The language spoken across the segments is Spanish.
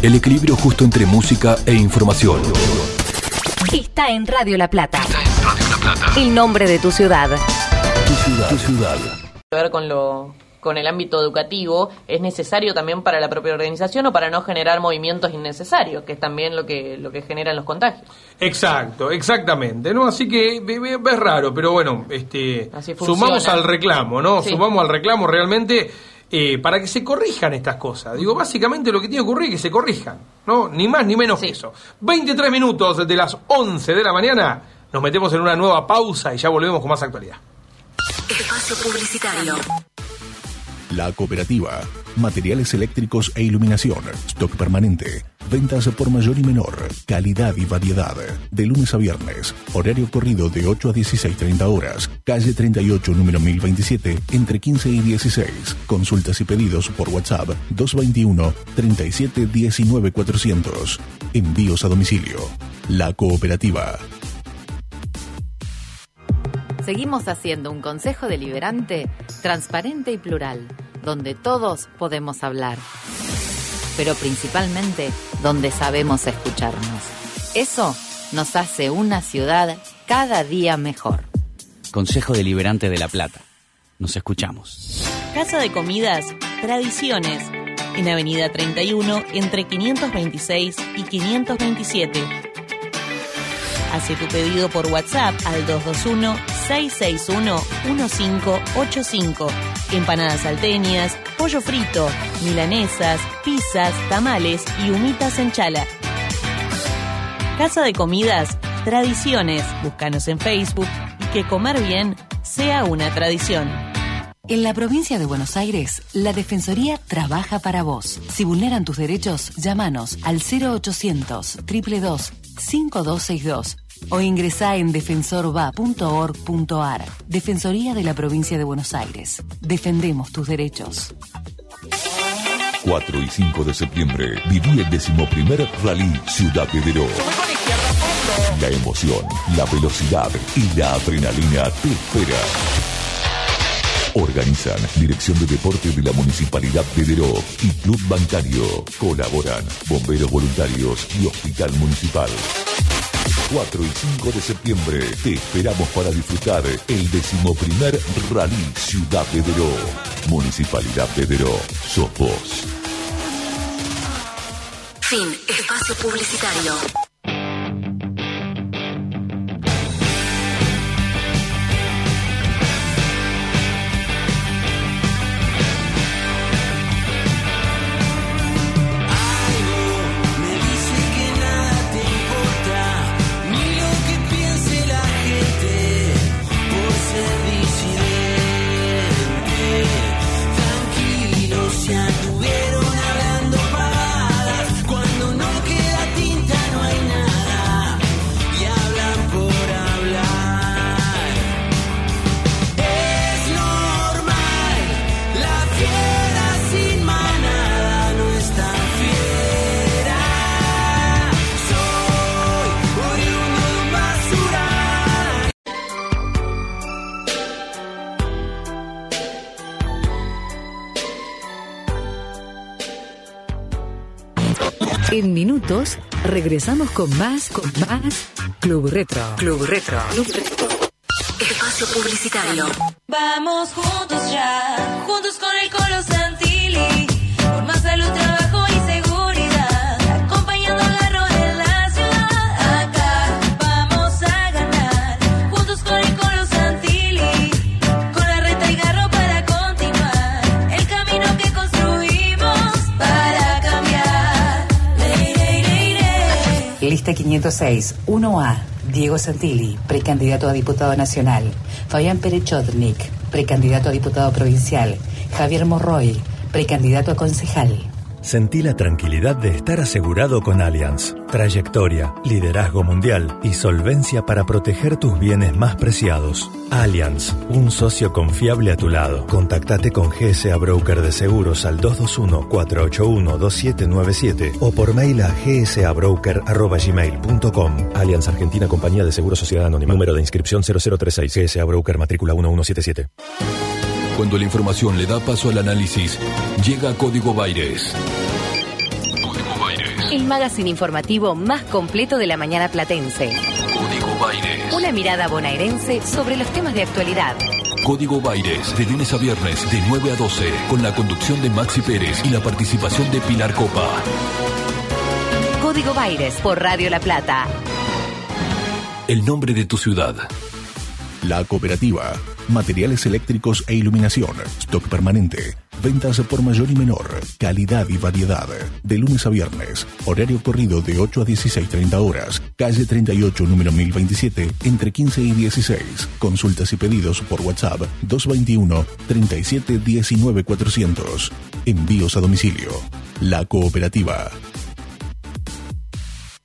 El equilibrio justo entre música e información. Está en Radio La Plata. Está en Radio La Plata. El nombre de tu ciudad. Tu ciudad. Tu ciudad. ver con lo con el ámbito educativo es necesario también para la propia organización o para no generar movimientos innecesarios, que es también lo que lo que generan los contagios. Exacto, exactamente, ¿no? Así que es raro, pero bueno, este Así funciona. sumamos al reclamo, ¿no? Sí. Sumamos al reclamo realmente eh, para que se corrijan estas cosas. Digo, básicamente lo que tiene que ocurrir es que se corrijan, ¿no? Ni más ni menos que eso. 23 minutos de las 11 de la mañana, nos metemos en una nueva pausa y ya volvemos con más actualidad. Espacio publicitario. La cooperativa. Materiales eléctricos e iluminación. Stock permanente. Ventas por mayor y menor. Calidad y variedad. De lunes a viernes. Horario corrido de 8 a 16.30 horas. Calle 38, número 1027, entre 15 y 16. Consultas y pedidos por WhatsApp 221 37 19 400. Envíos a domicilio. La cooperativa. Seguimos haciendo un consejo deliberante transparente y plural, donde todos podemos hablar, pero principalmente donde sabemos escucharnos. Eso nos hace una ciudad cada día mejor. Consejo Deliberante de La Plata. Nos escuchamos. Casa de Comidas Tradiciones, en Avenida 31 entre 526 y 527. Hace tu pedido por WhatsApp al 221-661-1585. Empanadas salteñas, pollo frito, milanesas, pizzas, tamales y humitas en chala. Casa de Comidas Tradiciones. Búscanos en Facebook y que comer bien sea una tradición. En la provincia de Buenos Aires, la Defensoría trabaja para vos. Si vulneran tus derechos, llámanos al 0800 222 5262 o ingresá en defensorva.org.ar. Defensoría de la provincia de Buenos Aires. Defendemos tus derechos. 4 y 5 de septiembre viví el decimoprimer Rally Ciudad de. La emoción, la velocidad y la adrenalina te espera. Organizan Dirección de Deporte de la Municipalidad de y Club Bancario. Colaboran Bomberos Voluntarios y Hospital Municipal. 4 y 5 de septiembre te esperamos para disfrutar el decimoprimer Rally Ciudad de. Municipalidad de Deró. Sos vos. Fin. Espacio publicitario. Minutos regresamos con más, con más Club Retro. Club Retro. Club Retro. Espacio publicitario. Vamos juntos ya, juntos con el Colo Lista 506, 1A. Diego Santilli, precandidato a diputado nacional. Fabián Perechotnik, precandidato a diputado provincial. Javier Morroy, precandidato a concejal. Sentí la tranquilidad de estar asegurado con Allianz. Trayectoria, liderazgo mundial y solvencia para proteger tus bienes más preciados. Allianz, un socio confiable a tu lado. Contactate con GSA Broker de Seguros al 221-481-2797 o por mail a gsabroker.gmail.com. Allianz Argentina Compañía de Seguros Sociedad Anónima. Número de inscripción 0036 GSA Broker matrícula 1177. Cuando la información le da paso al análisis, llega Código Baires. Código Baires. El magazine informativo más completo de la mañana platense. Código Baires. Una mirada bonaerense sobre los temas de actualidad. Código Baires, de lunes a viernes, de 9 a 12, con la conducción de Maxi Pérez y la participación de Pilar Copa. Código Baires por Radio La Plata. El nombre de tu ciudad. La cooperativa. Materiales eléctricos e iluminación. Stock permanente. Ventas por mayor y menor. Calidad y variedad. De lunes a viernes. Horario corrido de 8 a 16.30 horas. Calle 38, número 1027, entre 15 y 16. Consultas y pedidos por WhatsApp 221 37 19 400. Envíos a domicilio. La cooperativa.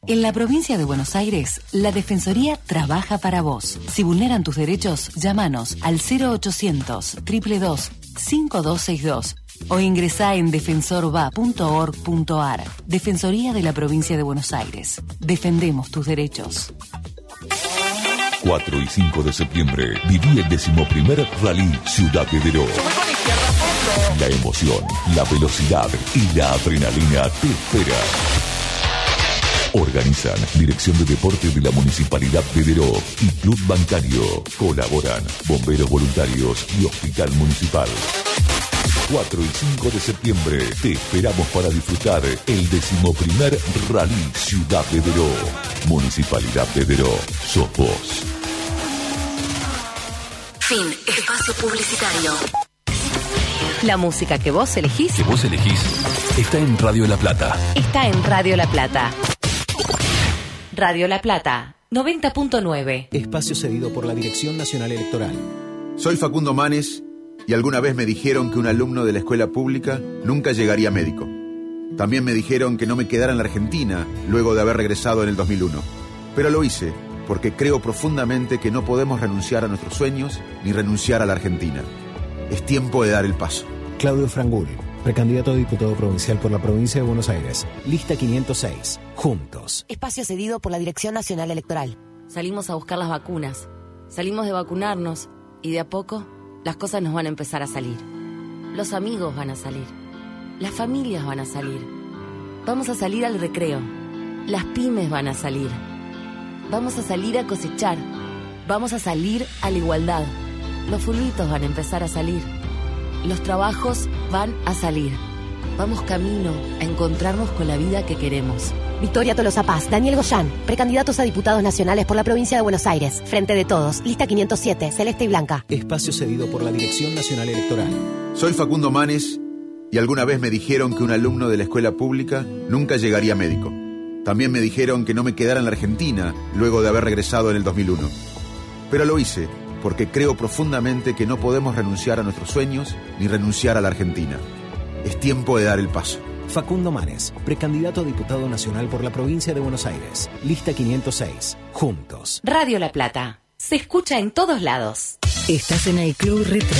En la provincia de Buenos Aires, la Defensoría trabaja para vos. Si vulneran tus derechos, llámanos al 0800 322 5262 o ingresá en defensorva.org.ar. Defensoría de la provincia de Buenos Aires. Defendemos tus derechos. 4 y 5 de septiembre viví el decimoprimer Rally Ciudad de Deró. La emoción, la velocidad y la adrenalina te espera. Organizan Dirección de Deporte de la Municipalidad de Deró y Club Bancario. Colaboran Bomberos Voluntarios y Hospital Municipal. 4 y 5 de septiembre te esperamos para disfrutar el decimoprimer Rally Ciudad de Deró. Municipalidad de Deró. Sos vos. Fin. Espacio publicitario. La música que vos elegís Que vos elegís está en Radio La Plata. está en Radio La Plata. Radio La Plata, 90.9. Espacio cedido por la Dirección Nacional Electoral. Soy Facundo Manes y alguna vez me dijeron que un alumno de la escuela pública nunca llegaría médico. También me dijeron que no me quedara en la Argentina luego de haber regresado en el 2001. Pero lo hice porque creo profundamente que no podemos renunciar a nuestros sueños ni renunciar a la Argentina. Es tiempo de dar el paso. Claudio Frangul, precandidato a diputado provincial por la provincia de Buenos Aires. Lista 506. Juntos. Espacio cedido por la Dirección Nacional Electoral. Salimos a buscar las vacunas. Salimos de vacunarnos y de a poco las cosas nos van a empezar a salir. Los amigos van a salir. Las familias van a salir. Vamos a salir al recreo. Las pymes van a salir. Vamos a salir a cosechar. Vamos a salir a la igualdad. Los fulbitos van a empezar a salir. Los trabajos van a salir. Vamos camino a encontrarnos con la vida que queremos. Victoria Tolosa Paz, Daniel Goyán, precandidatos a diputados nacionales por la provincia de Buenos Aires. Frente de todos, lista 507, celeste y blanca. Espacio cedido por la Dirección Nacional Electoral. Soy Facundo Manes y alguna vez me dijeron que un alumno de la escuela pública nunca llegaría médico. También me dijeron que no me quedara en la Argentina luego de haber regresado en el 2001. Pero lo hice porque creo profundamente que no podemos renunciar a nuestros sueños ni renunciar a la Argentina. Es tiempo de dar el paso. Facundo Manes, precandidato a diputado nacional por la provincia de Buenos Aires. Lista 506. Juntos. Radio La Plata. Se escucha en todos lados. Estás en el Club Retro.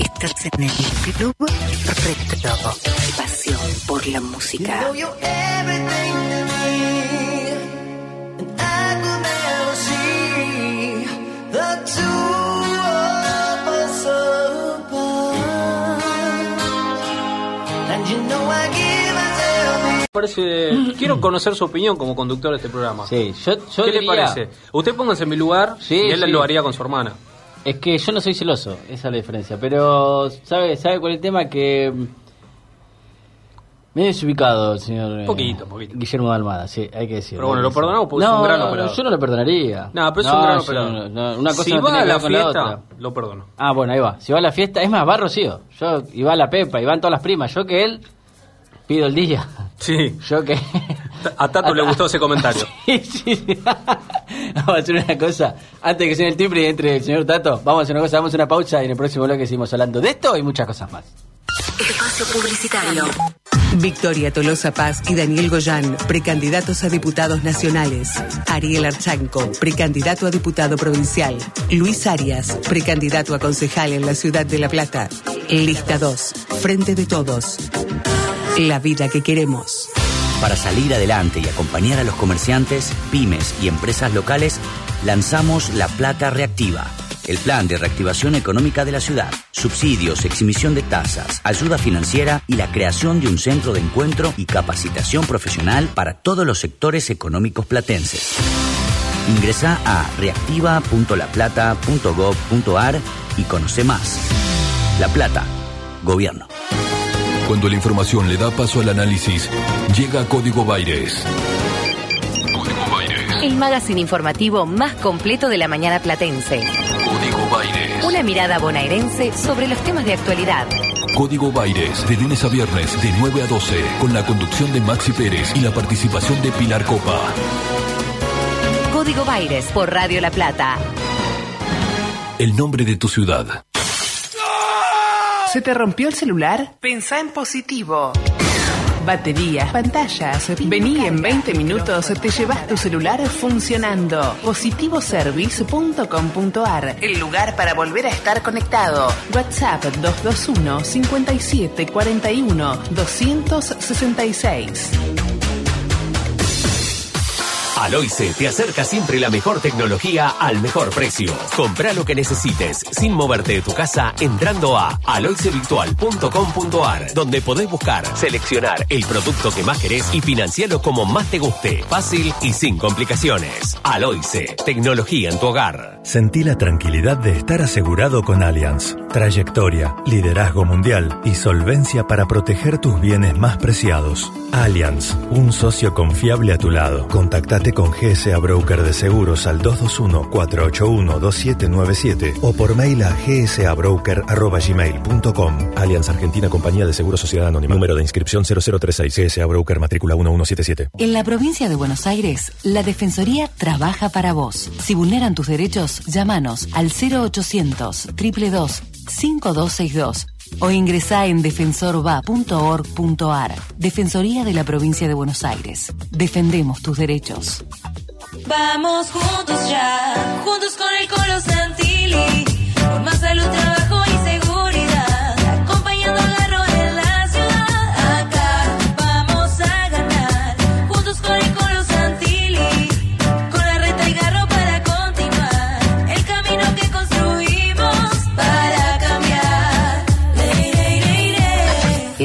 Estás en el Club Retro. Pasión por la música. Parece, quiero conocer su opinión como conductor de este programa. Sí, yo, yo ¿Qué le diría- parece? Usted póngase en mi lugar Sí, y él sí. lo haría con su hermana. Es que yo no soy celoso, esa es la diferencia. Pero, ¿sabe, sabe cuál es el tema? Que. mm, Me he desubicado, el señor. eh, Poquito, poquito. Guillermo de Almada, sí, hay que decirlo. Pero bueno, lo perdonamos porque no, es un gran operador. Yo no lo perdonaría. No, pero es un gran yo operador. no- no, una cosa si no va tiene a que la fiesta, otra. lo perdono. Ah, bueno, ahí va. Si va a la fiesta, es más, va Rocío. Yo, y va la Pepa, y van todas las primas. Yo que él, pido el día. Sí. Yo que. A Tato le gustó ese comentario. Sí, sí, sí. Vamos a hacer una cosa. Antes que sea el timbre y entre el señor Tato, vamos a hacer una cosa, vamos a una pausa y en el próximo bloque seguimos hablando de esto y muchas cosas más. Espacio publicitario. Victoria Tolosa Paz y Daniel Goyán, precandidatos a diputados nacionales. Ariel Archanco, precandidato a diputado provincial. Luis Arias, precandidato a concejal en la ciudad de La Plata. Lista 2, Frente de Todos. La vida que queremos. Para salir adelante y acompañar a los comerciantes, pymes y empresas locales, lanzamos La Plata Reactiva, el plan de reactivación económica de la ciudad, subsidios, exhibición de tasas, ayuda financiera y la creación de un centro de encuentro y capacitación profesional para todos los sectores económicos platenses. Ingresa a reactiva.laplata.gov.ar y conoce más. La Plata, Gobierno. Cuando la información le da paso al análisis, llega Código Baires. Código Baires. El magazine informativo más completo de la mañana platense. Código Baires. Una mirada bonaerense sobre los temas de actualidad. Código Baires, de lunes a viernes, de 9 a 12, con la conducción de Maxi Pérez y la participación de Pilar Copa. Código Baires por Radio La Plata. El nombre de tu ciudad. ¿Se te rompió el celular? Pensá en positivo. Baterías, pantallas. Vení en 20 minutos, te llevas tu celular funcionando. Positivoservice.com.ar, el lugar para volver a estar conectado. WhatsApp 221 57 41 266. Aloice te acerca siempre la mejor tecnología al mejor precio. Compra lo que necesites sin moverte de tu casa entrando a aloicevirtual.com.ar donde podés buscar, seleccionar el producto que más querés y financiarlo como más te guste. Fácil y sin complicaciones. Aloice, tecnología en tu hogar. Sentí la tranquilidad de estar asegurado con Allianz. Trayectoria, liderazgo mundial y solvencia para proteger tus bienes más preciados. Allianz, un socio confiable a tu lado. Contactate con GSA Broker de Seguros al 221-481-2797 o por mail a gsabroker.gmail.com. Allianz Argentina Compañía de Seguros Sociedad Anónima. Número de inscripción 0036 GSA Broker Matrícula 1177. En la provincia de Buenos Aires, la Defensoría trabaja para vos. Si vulneran tus derechos, llámanos al 0800 222 5262 o ingresá en defensorva.org.ar. Defensoría de la provincia de Buenos Aires. Defendemos tus derechos. Vamos juntos ya, juntos con el Colo Santilli, por más salud, trabajo y seguridad,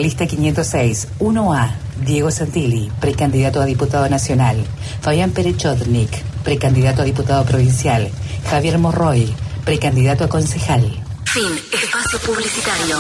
Lista 506, 1A. Diego Santilli, precandidato a diputado nacional. Fabián Perechotnik, precandidato a diputado provincial. Javier Morroy, precandidato a concejal. Fin. Espacio publicitario.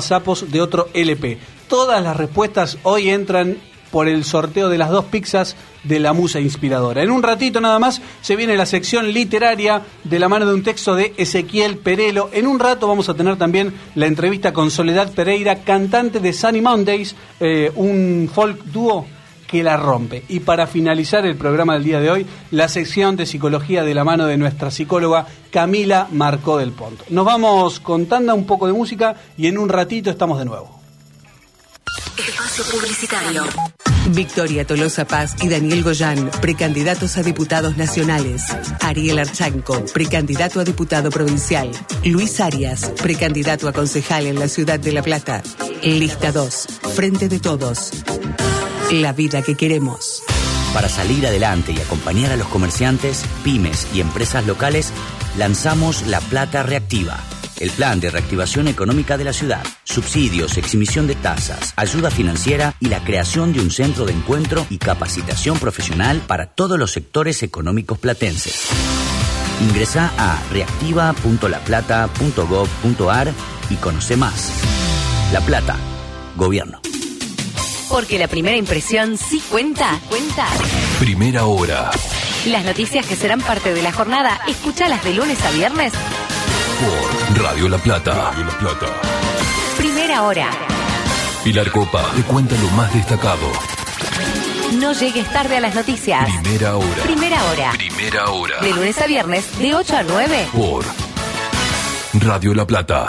sapos de otro LP. Todas las respuestas hoy entran por el sorteo de las dos pizzas de la musa inspiradora. En un ratito nada más se viene la sección literaria de la mano de un texto de Ezequiel Perelo. En un rato vamos a tener también la entrevista con Soledad Pereira, cantante de Sunny Mondays, eh, un folk dúo que la rompe. Y para finalizar el programa del día de hoy, la sección de psicología de la mano de nuestra psicóloga Camila Marcó del Ponto. Nos vamos contando un poco de música y en un ratito estamos de nuevo. Espacio publicitario. Victoria Tolosa Paz y Daniel Goyán, precandidatos a diputados nacionales. Ariel Archanco, precandidato a diputado provincial. Luis Arias, precandidato a concejal en la ciudad de La Plata. Lista 2, Frente de Todos. La vida que queremos. Para salir adelante y acompañar a los comerciantes, pymes y empresas locales, lanzamos La Plata Reactiva, el plan de reactivación económica de la ciudad, subsidios, exhibición de tasas, ayuda financiera y la creación de un centro de encuentro y capacitación profesional para todos los sectores económicos platenses. Ingresa a reactiva.laplata.gov.ar y conoce más. La Plata, Gobierno. Porque la primera impresión sí cuenta. Cuenta. Primera hora. Las noticias que serán parte de la jornada, escúchalas de lunes a viernes. Por Radio La Plata. Radio La Plata. Primera hora. Pilar Copa te cuenta lo más destacado. No llegues tarde a las noticias. Primera hora. Primera hora. Primera hora. De lunes a viernes, de 8 a 9. Por Radio La Plata.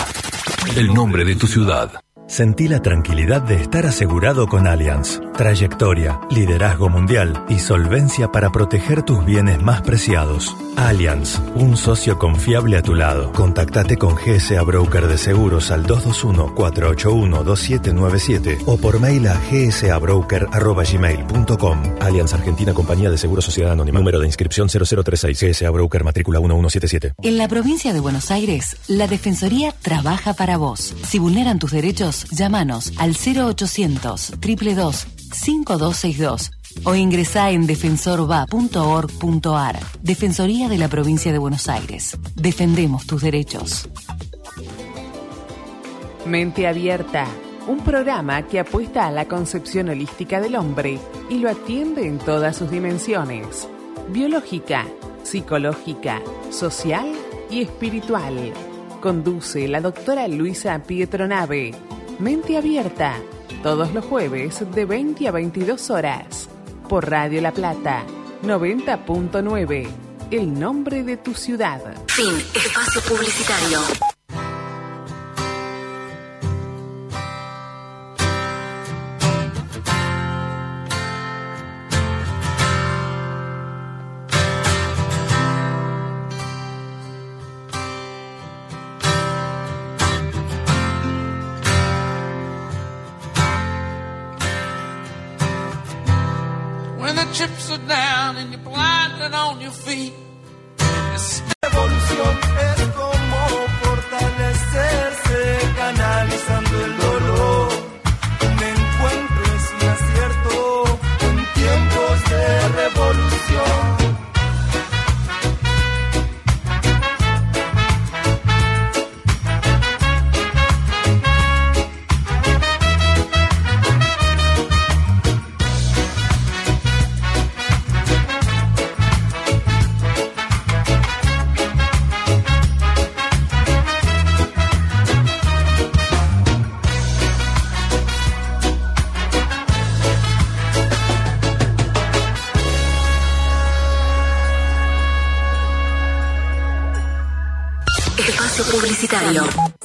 El nombre de tu ciudad. Sentí la tranquilidad de estar asegurado con Allianz. Trayectoria, liderazgo mundial y solvencia para proteger tus bienes más preciados. Allianz, un socio confiable a tu lado. Contactate con GSA Broker de Seguros al 221-481-2797 o por mail a gsabroker.gmail.com. Allianz Argentina Compañía de Seguros Sociedad Anónima. Número de inscripción 0036 GSA Broker matrícula 1177. En la provincia de Buenos Aires, la Defensoría trabaja para vos. Si vulneran tus derechos, llámanos al 0800 222 5262 o ingresá en defensorva.org.ar. Defensoría de la provincia de Buenos Aires. Defendemos tus derechos. Mente Abierta, un programa que apuesta a la concepción holística del hombre y lo atiende en todas sus dimensiones, biológica, psicológica, social y espiritual. Conduce la doctora Luisa Pietronave. Mente Abierta, todos los jueves de 20 a 22 horas, por Radio La Plata, 90.9, el nombre de tu ciudad. Fin. Espacio publicitario. Chips are down and you're blinded on your feet. Evolución es como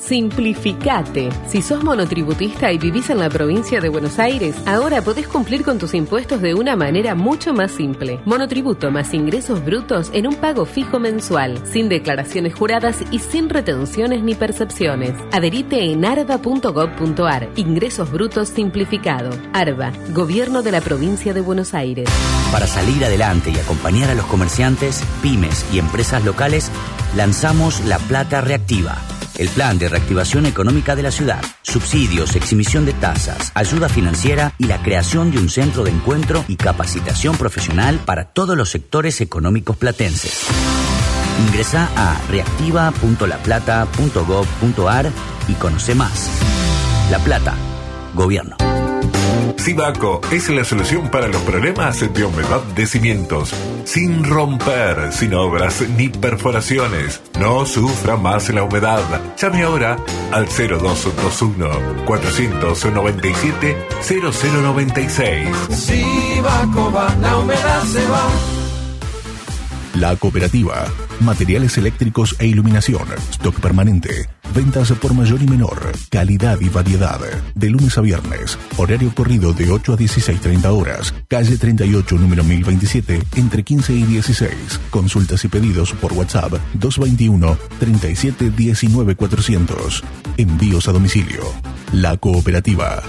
Simplificate. Si sos monotributista y vivís en la provincia de Buenos Aires, ahora podés cumplir con tus impuestos de una manera mucho más simple. Monotributo más ingresos brutos en un pago fijo mensual, sin declaraciones juradas y sin retenciones ni percepciones. Adherite en arba.gov.ar. Ingresos brutos simplificado. ARBA, Gobierno de la provincia de Buenos Aires. Para salir adelante y acompañar a los comerciantes, pymes y empresas locales, lanzamos La Plata Reactiva, el plan de reactivación económica de la ciudad, subsidios, exhibición de tasas, ayuda financiera y la creación de un centro de encuentro y capacitación profesional para todos los sectores económicos platenses. Ingresa a reactiva.laplata.gov.ar y conoce más. La Plata, Gobierno. Sibaco es la solución para los problemas de humedad de cimientos. Sin romper, sin obras ni perforaciones. No sufra más la humedad. Llame ahora al 0221 497 0096. Si Baco va, la humedad se va. La cooperativa. Materiales eléctricos e iluminación. Stock permanente. Ventas por mayor y menor. Calidad y variedad. De lunes a viernes. Horario corrido de 8 a 16.30 horas. Calle 38, número 1027, entre 15 y 16. Consultas y pedidos por WhatsApp 221 37 19 400. Envíos a domicilio. La cooperativa.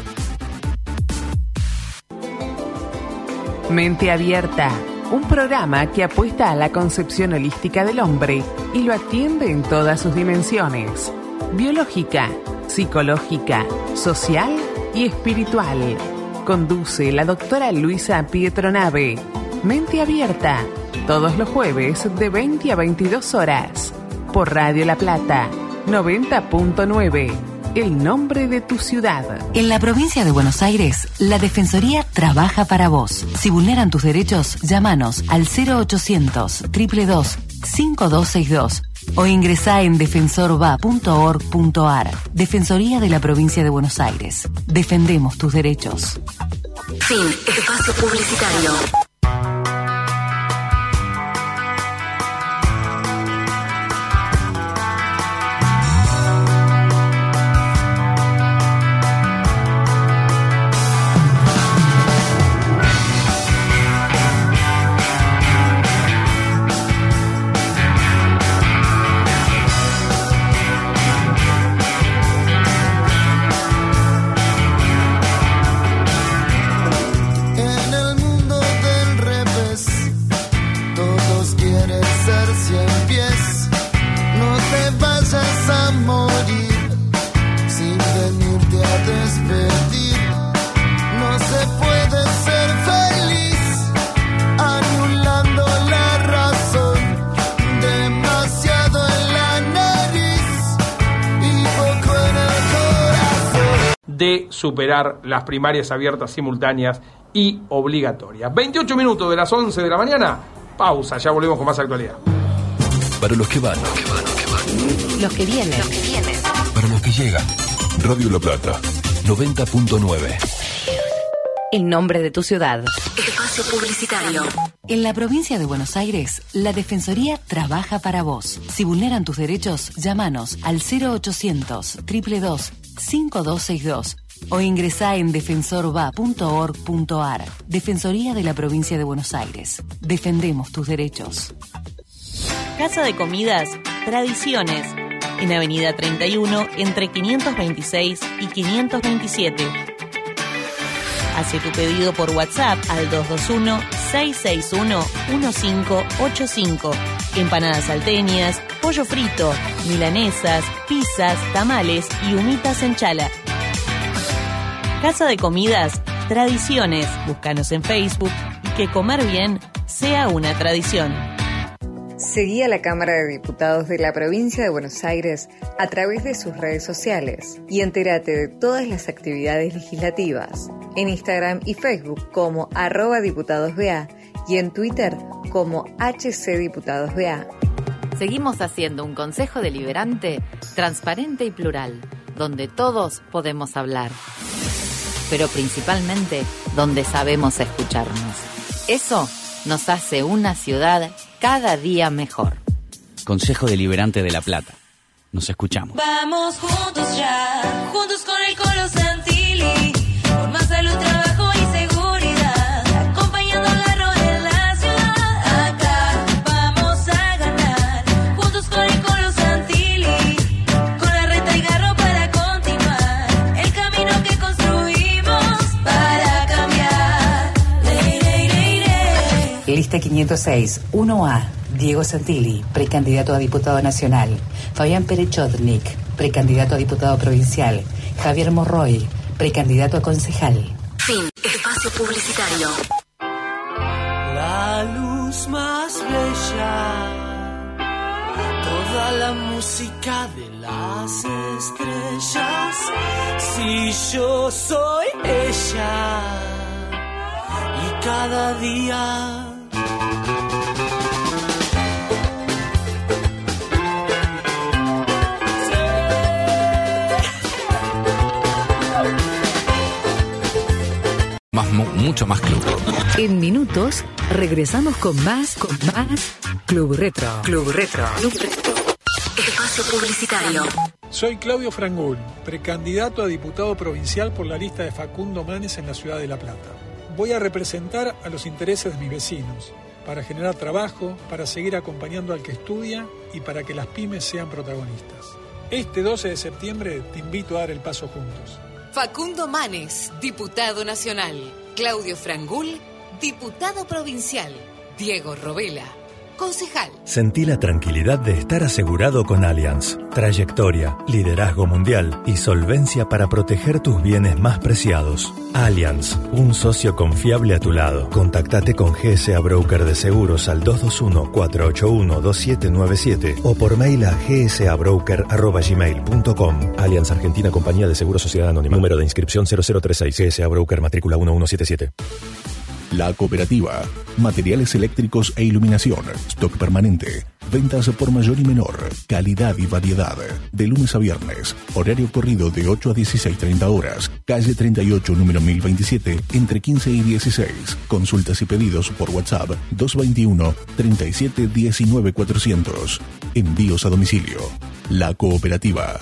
Mente Abierta, un programa que apuesta a la concepción holística del hombre y lo atiende en todas sus dimensiones, biológica, psicológica, social y espiritual. Conduce la doctora Luisa Pietronave. Mente Abierta, todos los jueves de 20 a 22 horas, por Radio La Plata, 90.9, el nombre de tu ciudad. En la provincia de Buenos Aires, la Defensoría trabaja para vos. Si vulneran tus derechos, llámanos al 0800 222 5262 o ingresá en defensorva.org.ar. Defensoría de la provincia de Buenos Aires. Defendemos tus derechos. Fin. Espacio publicitario. Superar las primarias abiertas, simultáneas y obligatorias. 28 minutos de las 11 de la mañana, pausa, ya volvemos con más actualidad. Para los que van, Los que vienen. para los que llegan. Radio La Plata, 90.9. El nombre de tu ciudad. Espacio publicitario. En la provincia de Buenos Aires, la Defensoría trabaja para vos. Si vulneran tus derechos, llámanos al 0800 222 5262 o ingresá en defensorva.org.ar. Defensoría de la provincia de Buenos Aires. Defendemos tus derechos. Casa de Comidas Tradiciones, en Avenida 31 entre 526 y 527. Hace tu pedido por WhatsApp al 221-661-1585. Empanadas salteñas, pollo frito, milanesas, pizzas, tamales y humitas en chala. Casa de Comidas Tradiciones. Búscanos en Facebook y que comer bien sea una tradición. Seguí a la Cámara de Diputados de la provincia de Buenos Aires a través de sus redes sociales y entérate de todas las actividades legislativas en Instagram y Facebook como arroba diputadosBA y en Twitter como HCDiputadosBA. Seguimos haciendo un consejo deliberante transparente y plural, donde todos podemos hablar, pero principalmente donde sabemos escucharnos. Eso nos hace una ciudad cada día mejor. Consejo Deliberante de La Plata. Nos escuchamos. Vamos juntos ya, juntos con el Colo Lista 506, 1A. Diego Santilli, precandidato a diputado nacional. Fabián Perechotnik, precandidato a diputado provincial. Javier Morroy, precandidato a concejal. Fin. Espacio publicitario. La luz más bella, toda la música de las estrellas. Si yo soy ella, y cada día. Mucho más club. En minutos regresamos con más, con más Club Retro. Club Retro. Espacio publicitario. Soy Claudio Frangul, precandidato a diputado provincial por la lista de Facundo Manes en la ciudad de La Plata. Voy a representar a los intereses de mis vecinos, para generar trabajo, para seguir acompañando al que estudia y para que las pymes sean protagonistas. Este 12 de septiembre te invito a dar el paso juntos. Facundo Manes, diputado nacional. Claudio Frangul, diputado provincial. Diego Robela, concejal. Sentí la tranquilidad de estar asegurado con Allianz. Trayectoria, liderazgo mundial y solvencia para proteger tus bienes más preciados. Allianz, un socio confiable a tu lado. Contactate con GSA Broker de Seguros al 221-481-2797 o por mail a gsabroker.gmail.com. Allianz Argentina Compañía de Seguros Sociedad Anónima. Número de inscripción 0036 GSA Broker matrícula 1177. La cooperativa. Materiales eléctricos e iluminación. Stock permanente. Ventas por mayor y menor. Calidad y variedad. De lunes a viernes. Horario corrido de 8 a 16.30 horas. Calle 38, número 1027, entre 15 y 16. Consultas y pedidos por WhatsApp 221 37 19 400. Envíos a domicilio. La cooperativa.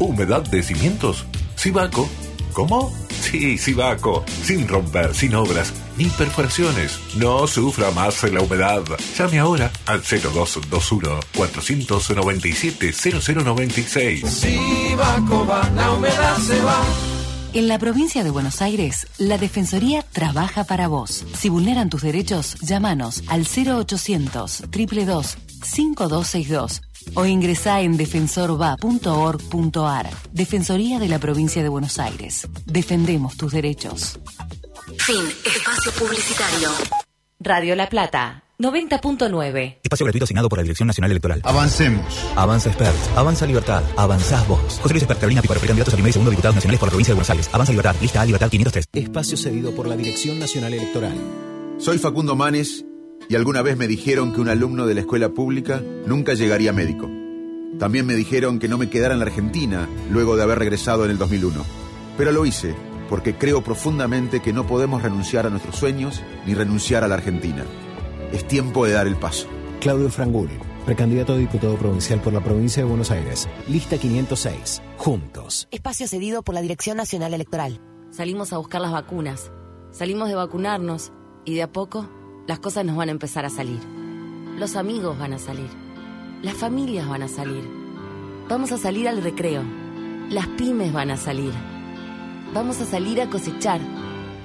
¿Humedad de cimientos? Sibaco. ¿Cómo? Sí, Sibaco. Sin romper, sin obras, ni perforaciones. No sufra más la humedad. Llame ahora al 0221-497-0096. Si va Coba, la humedad se va. En la provincia de Buenos Aires, la Defensoría trabaja para vos. Si vulneran tus derechos, llámanos al 0800 222 5262 o ingresá en defensorva.org.ar. Defensoría de la provincia de Buenos Aires. Defendemos tus derechos. Fin. Espacio publicitario. Radio La Plata, 90.9. Espacio gratuito asignado por la Dirección Nacional Electoral. Avancemos. Avanza Expert. Avanza Libertad. Avanzás vos. José Luis Expert, Carolina Picaro, precandidatos a primer y segundo diputados nacionales por la provincia de Buenos Aires. Avanza Libertad. Lista A, Libertad 503. Espacio cedido por la Dirección Nacional Electoral. Soy Facundo Manes y alguna vez me dijeron que un alumno de la escuela pública nunca llegaría médico. También me dijeron que no me quedara en la Argentina luego de haber regresado en el 2001. Pero lo hice porque creo profundamente que no podemos renunciar a nuestros sueños ni renunciar a la Argentina. Es tiempo de dar el paso. Claudio Frangul, precandidato a diputado provincial por la provincia de Buenos Aires. Lista 506. Juntos. Espacio cedido por la Dirección Nacional Electoral. Salimos a buscar las vacunas. Salimos de vacunarnos y de a poco las cosas nos van a empezar a salir. Los amigos van a salir. Las familias van a salir. Vamos a salir al recreo. Las pymes van a salir. Vamos a salir a cosechar.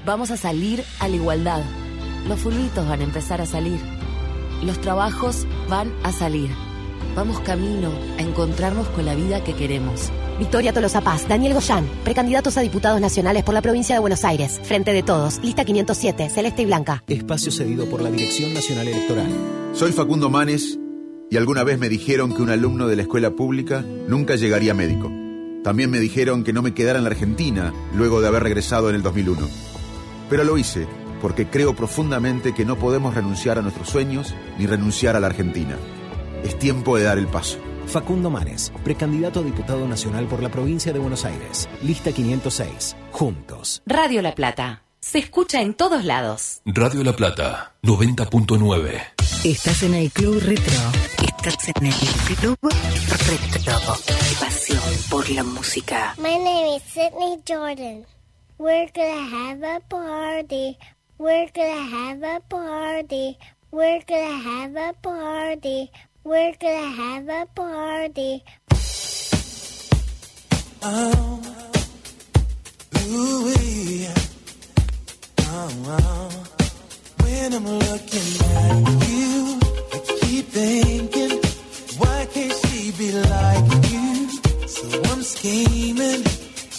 Vamos a salir a la igualdad. Los fulbitos van a empezar a salir. Los trabajos van a salir. Vamos camino a encontrarnos con la vida que queremos. Victoria Tolosa Paz, Daniel Goyán, precandidatos a diputados nacionales por la provincia de Buenos Aires. Frente de todos, lista 507, celeste y blanca. Espacio cedido por la Dirección Nacional Electoral. Soy Facundo Manes y alguna vez me dijeron que un alumno de la escuela pública nunca llegaría médico. También me dijeron que no me quedara en la Argentina luego de haber regresado en el 2001. Pero lo hice porque creo profundamente que no podemos renunciar a nuestros sueños ni renunciar a la Argentina. Es tiempo de dar el paso. Facundo Manes, precandidato a diputado nacional por la provincia de Buenos Aires. Lista 506. Juntos. Radio La Plata. Se escucha en todos lados. Radio La Plata, 90.9. Estás en el Club Retro. Estás en el Club Retro. Pasión por la música. My name is Sydney Jordan. We're gonna have a party. We're gonna have a party. We're gonna have a party. We're gonna have a party. Oh, ooh, yeah. oh, oh. When I'm looking at you, I keep thinking, why can't she be like you? So I'm scheming,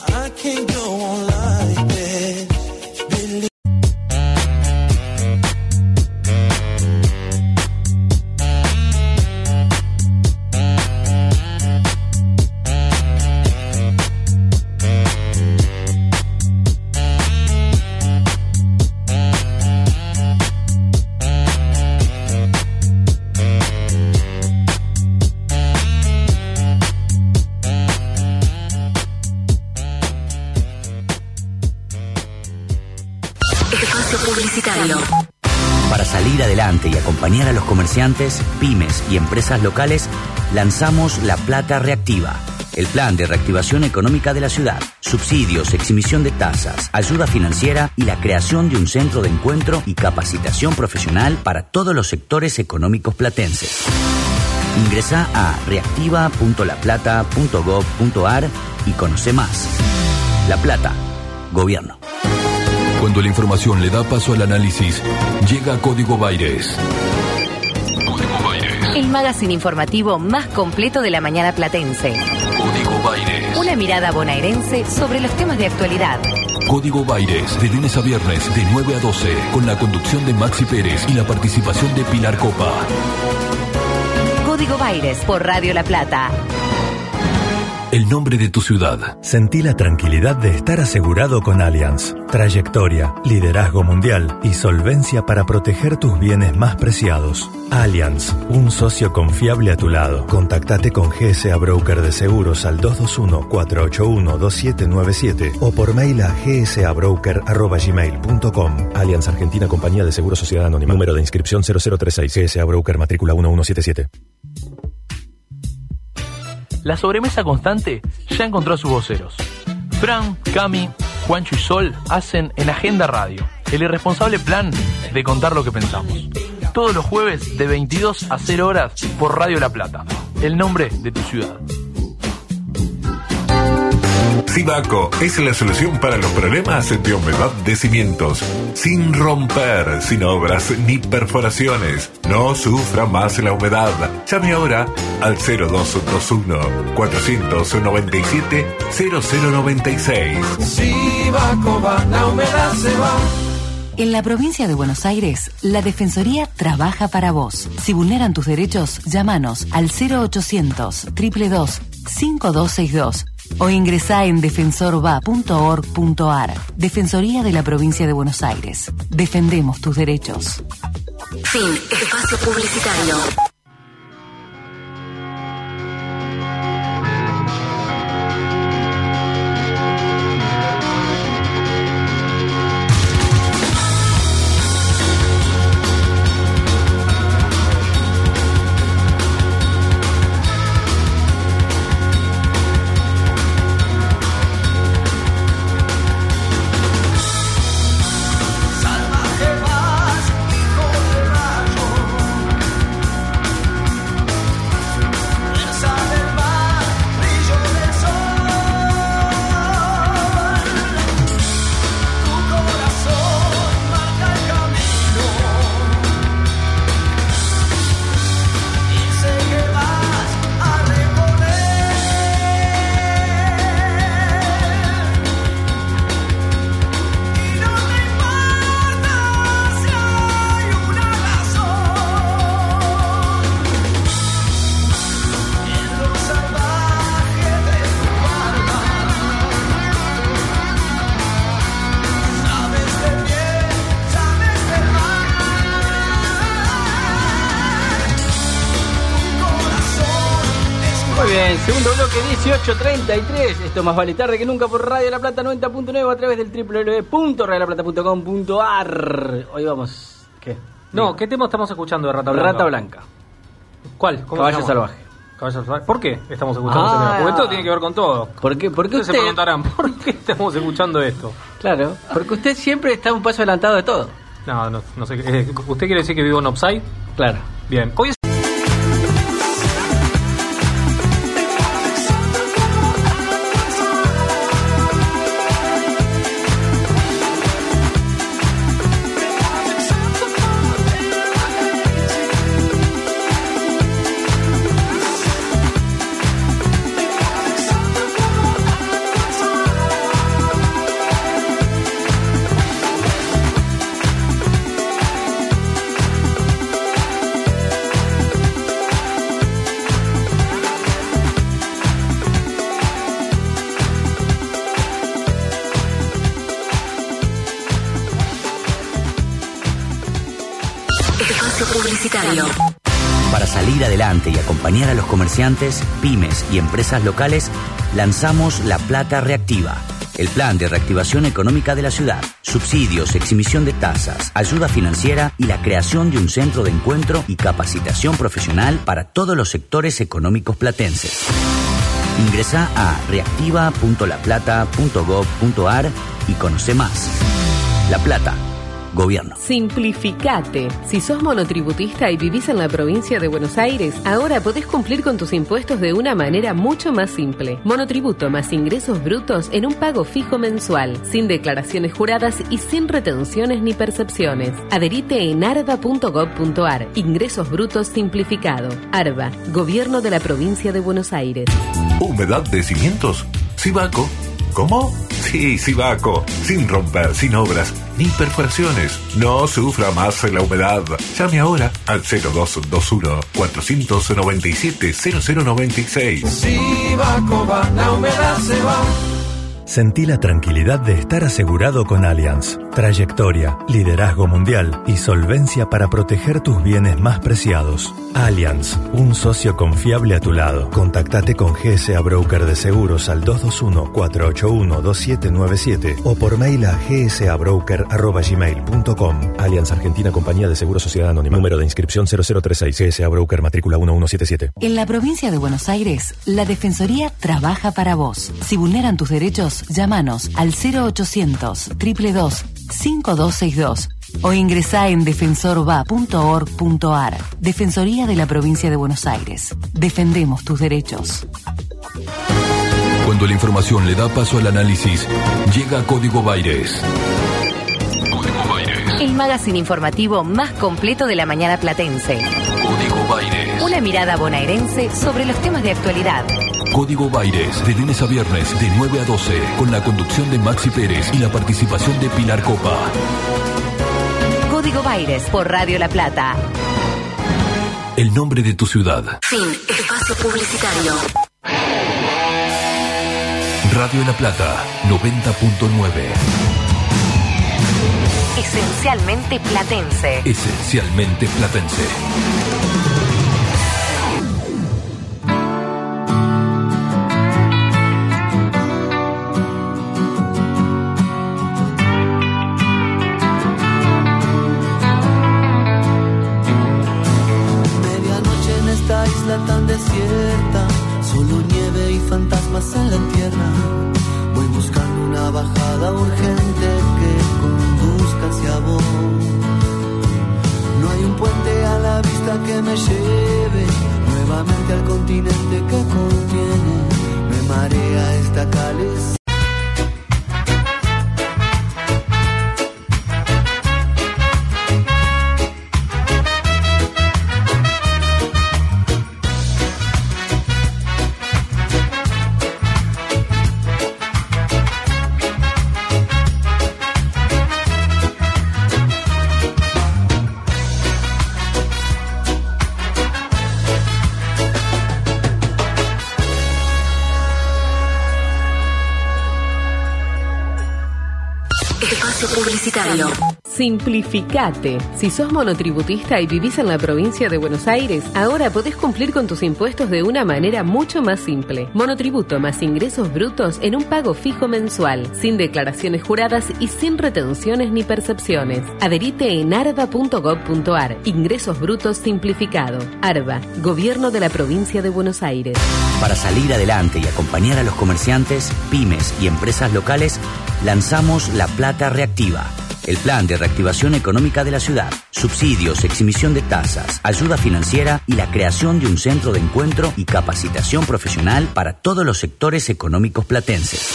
I can't go on like pymes y empresas locales, lanzamos La Plata Reactiva, el plan de reactivación económica de la ciudad, subsidios, exhibición de tasas, ayuda financiera y la creación de un centro de encuentro y capacitación profesional para todos los sectores económicos platenses. Ingresa a reactiva.laplata.gov.ar y conoce más. La Plata, Gobierno. Cuando la información le da paso al análisis, llega Código Baires. Magazine informativo más completo de la mañana platense. Código Baires. Una mirada bonaerense sobre los temas de actualidad. Código Baires, de lunes a viernes, de 9 a 12, con la conducción de Maxi Pérez y la participación de Pilar Copa. Código Baires por Radio La Plata. El nombre de tu ciudad. Sentí la tranquilidad de estar asegurado con Allianz. Trayectoria, liderazgo mundial y solvencia para proteger tus bienes más preciados. Allianz, un socio confiable a tu lado. Contactate con GSA Broker de Seguros al 221-481-2797 o por mail a gsabroker.gmail.com. Allianz Argentina Compañía de Seguros Sociedad Anónima. Número de inscripción 0036. GSA Broker matrícula 1177. La sobremesa constante ya encontró a sus voceros. Fran, Cami, Juancho y Sol hacen en Agenda Radio el irresponsable plan de contar lo que pensamos. Todos los jueves de 22 a 0 horas por Radio La Plata. El nombre de tu ciudad. Sibaco es la solución para los problemas de humedad de cimientos, sin romper, sin obras ni perforaciones. No sufra más la humedad. Llame ahora al 0221 497 0096. Si va la humedad se va. En la provincia de Buenos Aires, la Defensoría trabaja para vos. Si vulneran tus derechos, llámanos al 0800 322 5262 o ingresá en defensorva.org.ar. Defensoría de la provincia de Buenos Aires. Defendemos tus derechos. Fin. Espacio publicitario. 1833. Esto más vale tarde que nunca por Radio La Plata 90.9 a través del www.radiolaplata.com.ar. Hoy vamos. ¿Qué? No, ¿qué tema estamos escuchando de Rata Blanca? Rata Blanca. ¿Cuál? ¿Cómo Caballo salvaje. Caballo salvaje. ¿Por qué estamos escuchando ese Ah. tema? Porque esto tiene que ver con todo. ¿Por se preguntarán, ¿por qué estamos escuchando esto? Claro, porque usted siempre está un paso adelantado de todo. No, no, no sé. eh, ¿Usted quiere decir que vivo en Upside? Claro. Bien. Hoy es comerciantes, pymes y empresas locales, lanzamos La Plata Reactiva, el plan de reactivación económica de la ciudad, subsidios, exhibición de tasas, ayuda financiera y la creación de un centro de encuentro y capacitación profesional para todos los sectores económicos platenses. Ingresa a reactiva.laplata.gov.ar y conoce más. La Plata, Gobierno. Simplificate. Si sos monotributista y vivís en la provincia de Buenos Aires, ahora podés cumplir con tus impuestos de una manera mucho más simple. Monotributo más ingresos brutos en un pago fijo mensual, sin declaraciones juradas y sin retenciones ni percepciones. Adherite en arba.gov.ar. Ingresos brutos simplificado. Arba, Gobierno de la provincia de Buenos Aires. ¿Humedad de cimientos? Sibaco. ¿Cómo? Sí, Sibaco. Sin romper, sin obras, ni perforaciones. No sufra más la humedad. Llame ahora al 0221-497-0096. Si va la humedad se va. Sentí la tranquilidad de estar asegurado con Allianz. Trayectoria, liderazgo mundial y solvencia para proteger tus bienes más preciados. Allianz, un socio confiable a tu lado. Contactate con GSA Broker de Seguros al 221-481-2797 o por mail a gsabroker.gmail.com. Allianz Argentina Compañía de Seguros Sociedad Anónima. Número de inscripción 0036 GSA Broker Matrícula 1177. En la provincia de Buenos Aires, la Defensoría trabaja para vos. Si vulneran tus derechos, llámanos al 0800 322 5262 o ingresá en defensorva.org.ar. Defensoría de la provincia de Buenos Aires. Defendemos tus derechos. Cuando la información le da paso al análisis, llega Código Baires. Código Baires. El magazine informativo más completo de la mañana platense. Código Baires. Una mirada bonaerense sobre los temas de actualidad. Código Baires, de lunes a viernes, de 9 a 12, con la conducción de Maxi Pérez y la participación de Pilar Copa. Código Baires por Radio La Plata. El nombre de tu ciudad. Fin. Espacio publicitario. Radio la Plata 90.9. Esencialmente platense. Esencialmente platense. Simplificate. Si sos monotributista y vivís en la provincia de Buenos Aires, ahora podés cumplir con tus impuestos de una manera mucho más simple. Monotributo más ingresos brutos en un pago fijo mensual, sin declaraciones juradas y sin retenciones ni percepciones. Adherite en arba.gov.ar. Ingresos brutos simplificado. Arba, Gobierno de la provincia de Buenos Aires. Para salir adelante y acompañar a los comerciantes, pymes y empresas locales, lanzamos La Plata Reactiva, el plan de reactivación económica de la ciudad, subsidios, exhibición de tasas, ayuda financiera y la creación de un centro de encuentro y capacitación profesional para todos los sectores económicos platenses.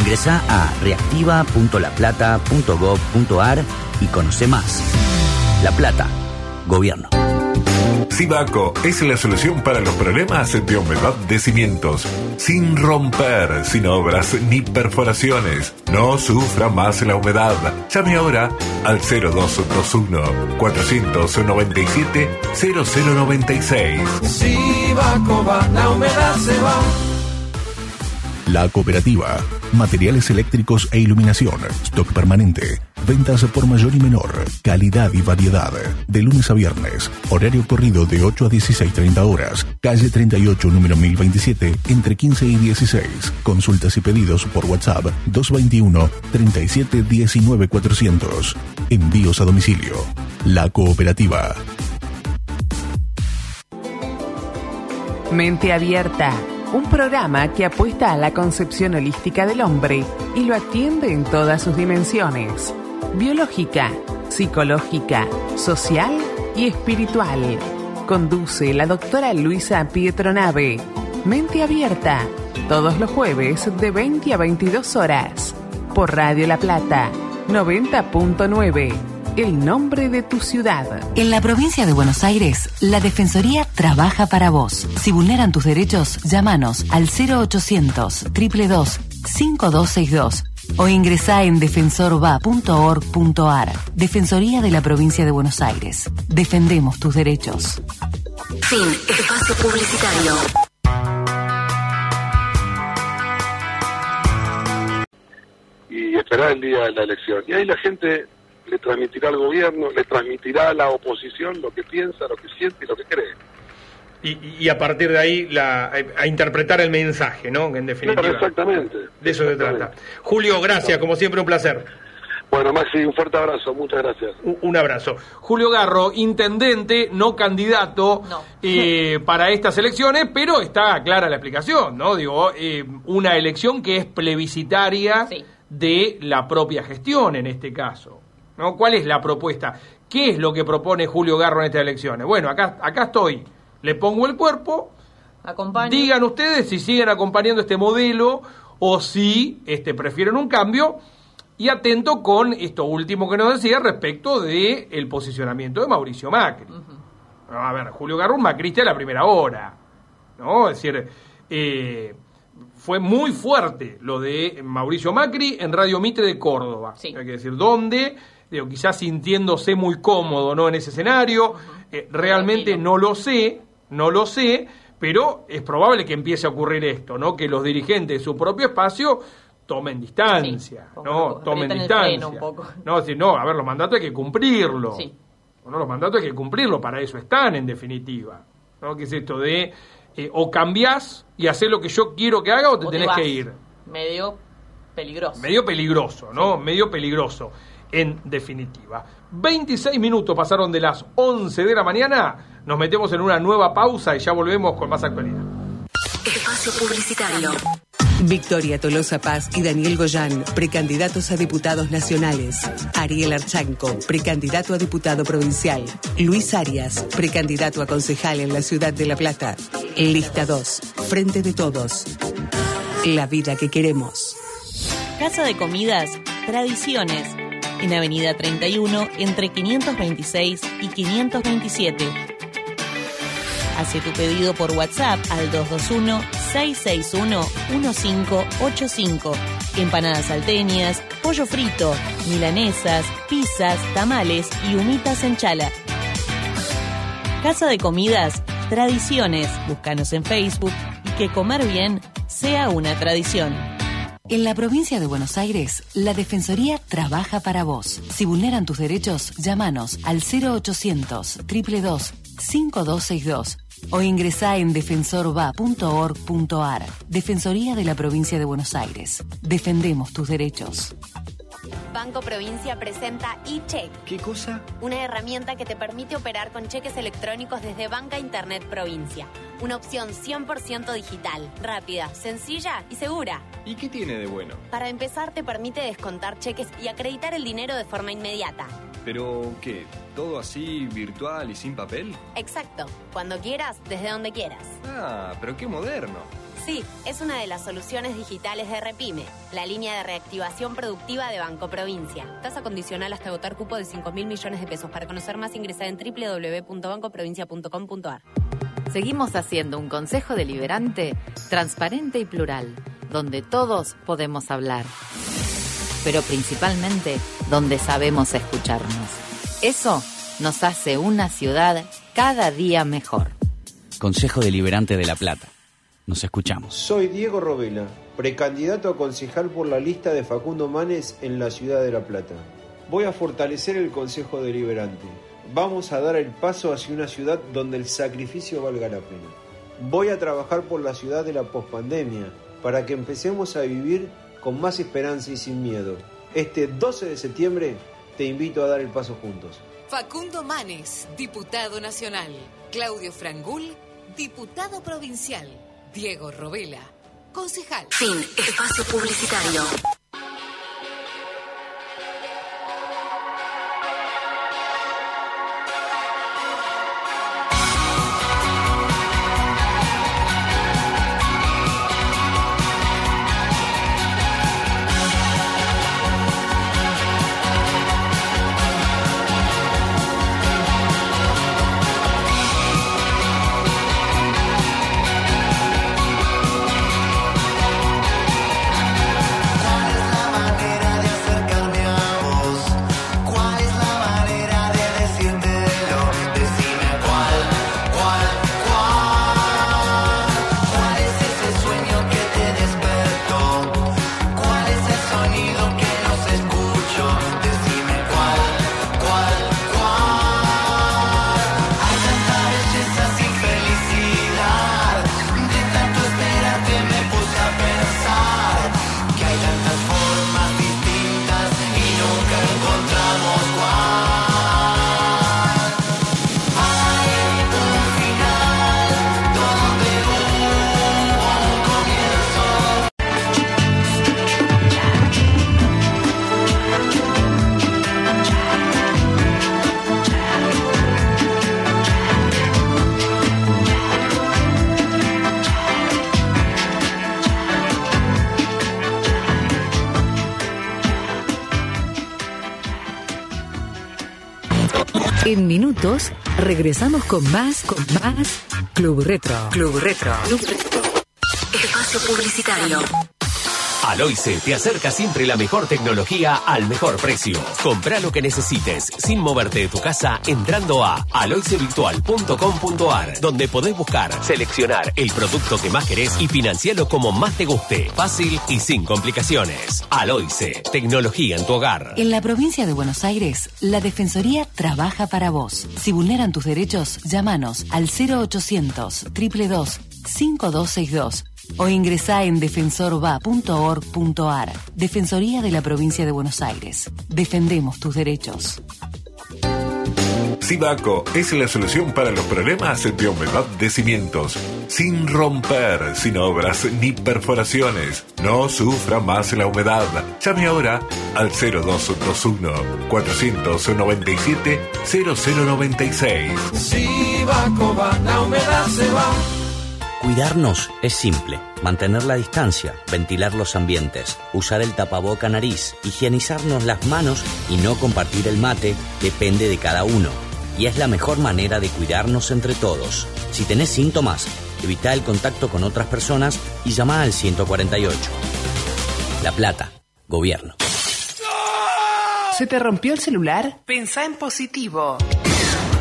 Ingresa a reactiva.laplata.gov.ar y conoce más. La Plata, Gobierno. Sibaco es la solución para los problemas de humedad de cimientos. Sin romper, sin obras ni perforaciones. No sufra más la humedad. Llame ahora al 0221-497-0096. Si va va, la humedad se va. La cooperativa. Materiales eléctricos e iluminación. Stock permanente. Ventas por mayor y menor. Calidad y variedad. De lunes a viernes. Horario corrido de 8 a 16.30 horas. Calle 38, número 1027, entre 15 y 16. Consultas y pedidos por WhatsApp 221 37 19 400. Envíos a domicilio. La cooperativa. Mente Abierta, un programa que apuesta a la concepción holística del hombre y lo atiende en todas sus dimensiones, biológica, psicológica, social y espiritual. Conduce la doctora Luisa Pietronave. Mente Abierta, todos los jueves de 20 a 22 horas, por Radio La Plata, 90.9. El nombre de tu ciudad. En la provincia de Buenos Aires, la Defensoría trabaja para vos. Si vulneran tus derechos, llámanos al 0800 222 5262 o ingresá en defensorva.org.ar. Defensoría de la provincia de Buenos Aires. Defendemos tus derechos. Fin. Espacio publicitario. y esperar el día de la elección. Y ahí la gente le transmitirá al gobierno, le transmitirá a la oposición lo que piensa, lo que siente y lo que cree. Y, y a partir de ahí la, a interpretar el mensaje, ¿no? En definitiva. Claro, exactamente. De eso se trata. Julio, gracias, como siempre un placer. Bueno, Maxi, un fuerte abrazo, muchas gracias. Un, un abrazo. Julio Garro, intendente, no candidato eh, para estas elecciones, pero está clara la explicación, ¿no? Digo, eh, una elección que es plebiscitaria de la propia gestión en este caso. ¿no? ¿Cuál es la propuesta? ¿Qué es lo que propone Julio Garro en estas elecciones? Bueno, acá, acá estoy. Le pongo el cuerpo. Digan ustedes si siguen acompañando este modelo o si este, prefieren un cambio. Y atento con esto último que nos decía respecto del el posicionamiento de Mauricio Macri. A ver, Julio Garro un macrista de la primera hora. ¿no? Es decir, eh, fue muy fuerte lo de Mauricio Macri en Radio Mitre de Córdoba. Hay que decir, donde digo, quizás sintiéndose muy cómodo ¿no? en ese escenario. Eh, realmente no lo sé, no lo sé, pero es probable que empiece a ocurrir esto, ¿no? que los dirigentes de su propio espacio tomen distancia, ¿no? Tomen distancia. un poco. No, si no, a ver, los mandatos hay que cumplirlos. Sí. ¿no? Los mandatos hay que cumplirlos, para eso están en definitiva. ¿no? Que es esto de eh, o cambiás y haces lo que yo quiero que haga o te O te tenés que ir. Medio peligroso. Medio peligroso, ¿no? Medio peligroso, en definitiva. 26 minutos pasaron de las 11 de la mañana. Nos metemos en una nueva pausa y ya volvemos con más actualidad. Espacio Publicitario. Victoria Tolosa Paz y Daniel Goyán, precandidatos a diputados nacionales. Ariel Archanco, precandidato a diputado provincial. Luis Arias, precandidato a concejal en la ciudad de La Plata. Lista 2, Frente de Todos. La vida que queremos. Casa de Comidas Tradiciones, en Avenida 31, entre 526 y 527. Hace tu pedido por WhatsApp al 221-661-1585. Empanadas salteñas, pollo frito, milanesas, pizzas, tamales y humitas en chala. Casa de Comidas Tradiciones. Búscanos en Facebook y que comer bien sea una tradición. En la provincia de Buenos Aires, la Defensoría trabaja para vos. Si vulneran tus derechos, llámanos al 0800 222 5262 o ingresá en defensorva.org.ar. Defensoría de la provincia de Buenos Aires. Defendemos tus derechos. Banco Provincia presenta eCheck, ¿Qué cosa? una herramienta que te permite operar con cheques electrónicos desde Banca Internet Provincia. Una opción 100% digital, rápida, sencilla y segura. ¿Y qué tiene de bueno? Para empezar, te permite descontar cheques y acreditar el dinero de forma inmediata. ¿Pero qué? ¿Todo así virtual y sin papel? Exacto, cuando quieras, desde donde quieras. Ah, pero qué moderno. Sí, es una de las soluciones digitales de Repime, la línea de reactivación productiva de Banco Provincia. Tasa condicional hasta agotar cupo de 5 mil millones de pesos. Para conocer más, ingresa en www.bancoprovincia.com.ar. Seguimos haciendo un consejo deliberante transparente y plural, donde todos podemos hablar, pero principalmente donde sabemos escucharnos. Eso nos hace una ciudad cada día mejor. Consejo Deliberante de La Plata. Nos escuchamos. Soy Diego Robela, precandidato a concejal por la lista de Facundo Manes en la ciudad de La Plata. Voy a fortalecer el Consejo Deliberante. Vamos a dar el paso hacia una ciudad donde el sacrificio valga la pena. Voy a trabajar por la ciudad de la pospandemia para que empecemos a vivir con más esperanza y sin miedo. Este 12 de septiembre te invito a dar el paso juntos. Facundo Manes, diputado nacional. Claudio Frangul, diputado provincial. Diego Robela, concejal. Fin. Espacio Publicitario. Regresamos con más, con más Club Retro. Club Retro. Espacio Publicitario. Aloice te acerca siempre la mejor tecnología al mejor precio. Compra lo que necesites sin moverte de tu casa entrando a aloicevirtual.com.ar, donde podés buscar, seleccionar el producto que más querés y financiarlo como más te guste, fácil y sin complicaciones. Aloice, tecnología en tu hogar. En la provincia de Buenos Aires, la Defensoría trabaja para vos. Si vulneran tus derechos, llámanos al 0800 222 5262 o ingresá en defensorva.org.ar. Defensoría de la Provincia de Buenos Aires. Defendemos tus derechos. Sibaco es la solución para los problemas de humedad de cimientos. Sin romper, sin obras ni perforaciones. No sufra más la humedad. Llame ahora al 0221 497 0096. Sibaco va, la humedad se va. Cuidarnos es simple. Mantener la distancia, ventilar los ambientes, usar el tapaboca nariz, higienizarnos las manos y no compartir el mate depende de cada uno. Y es la mejor manera de cuidarnos entre todos. Si tenés síntomas, evita el contacto con otras personas y llama al 148. La Plata, Gobierno. ¿Se te rompió el celular? Pensá en positivo.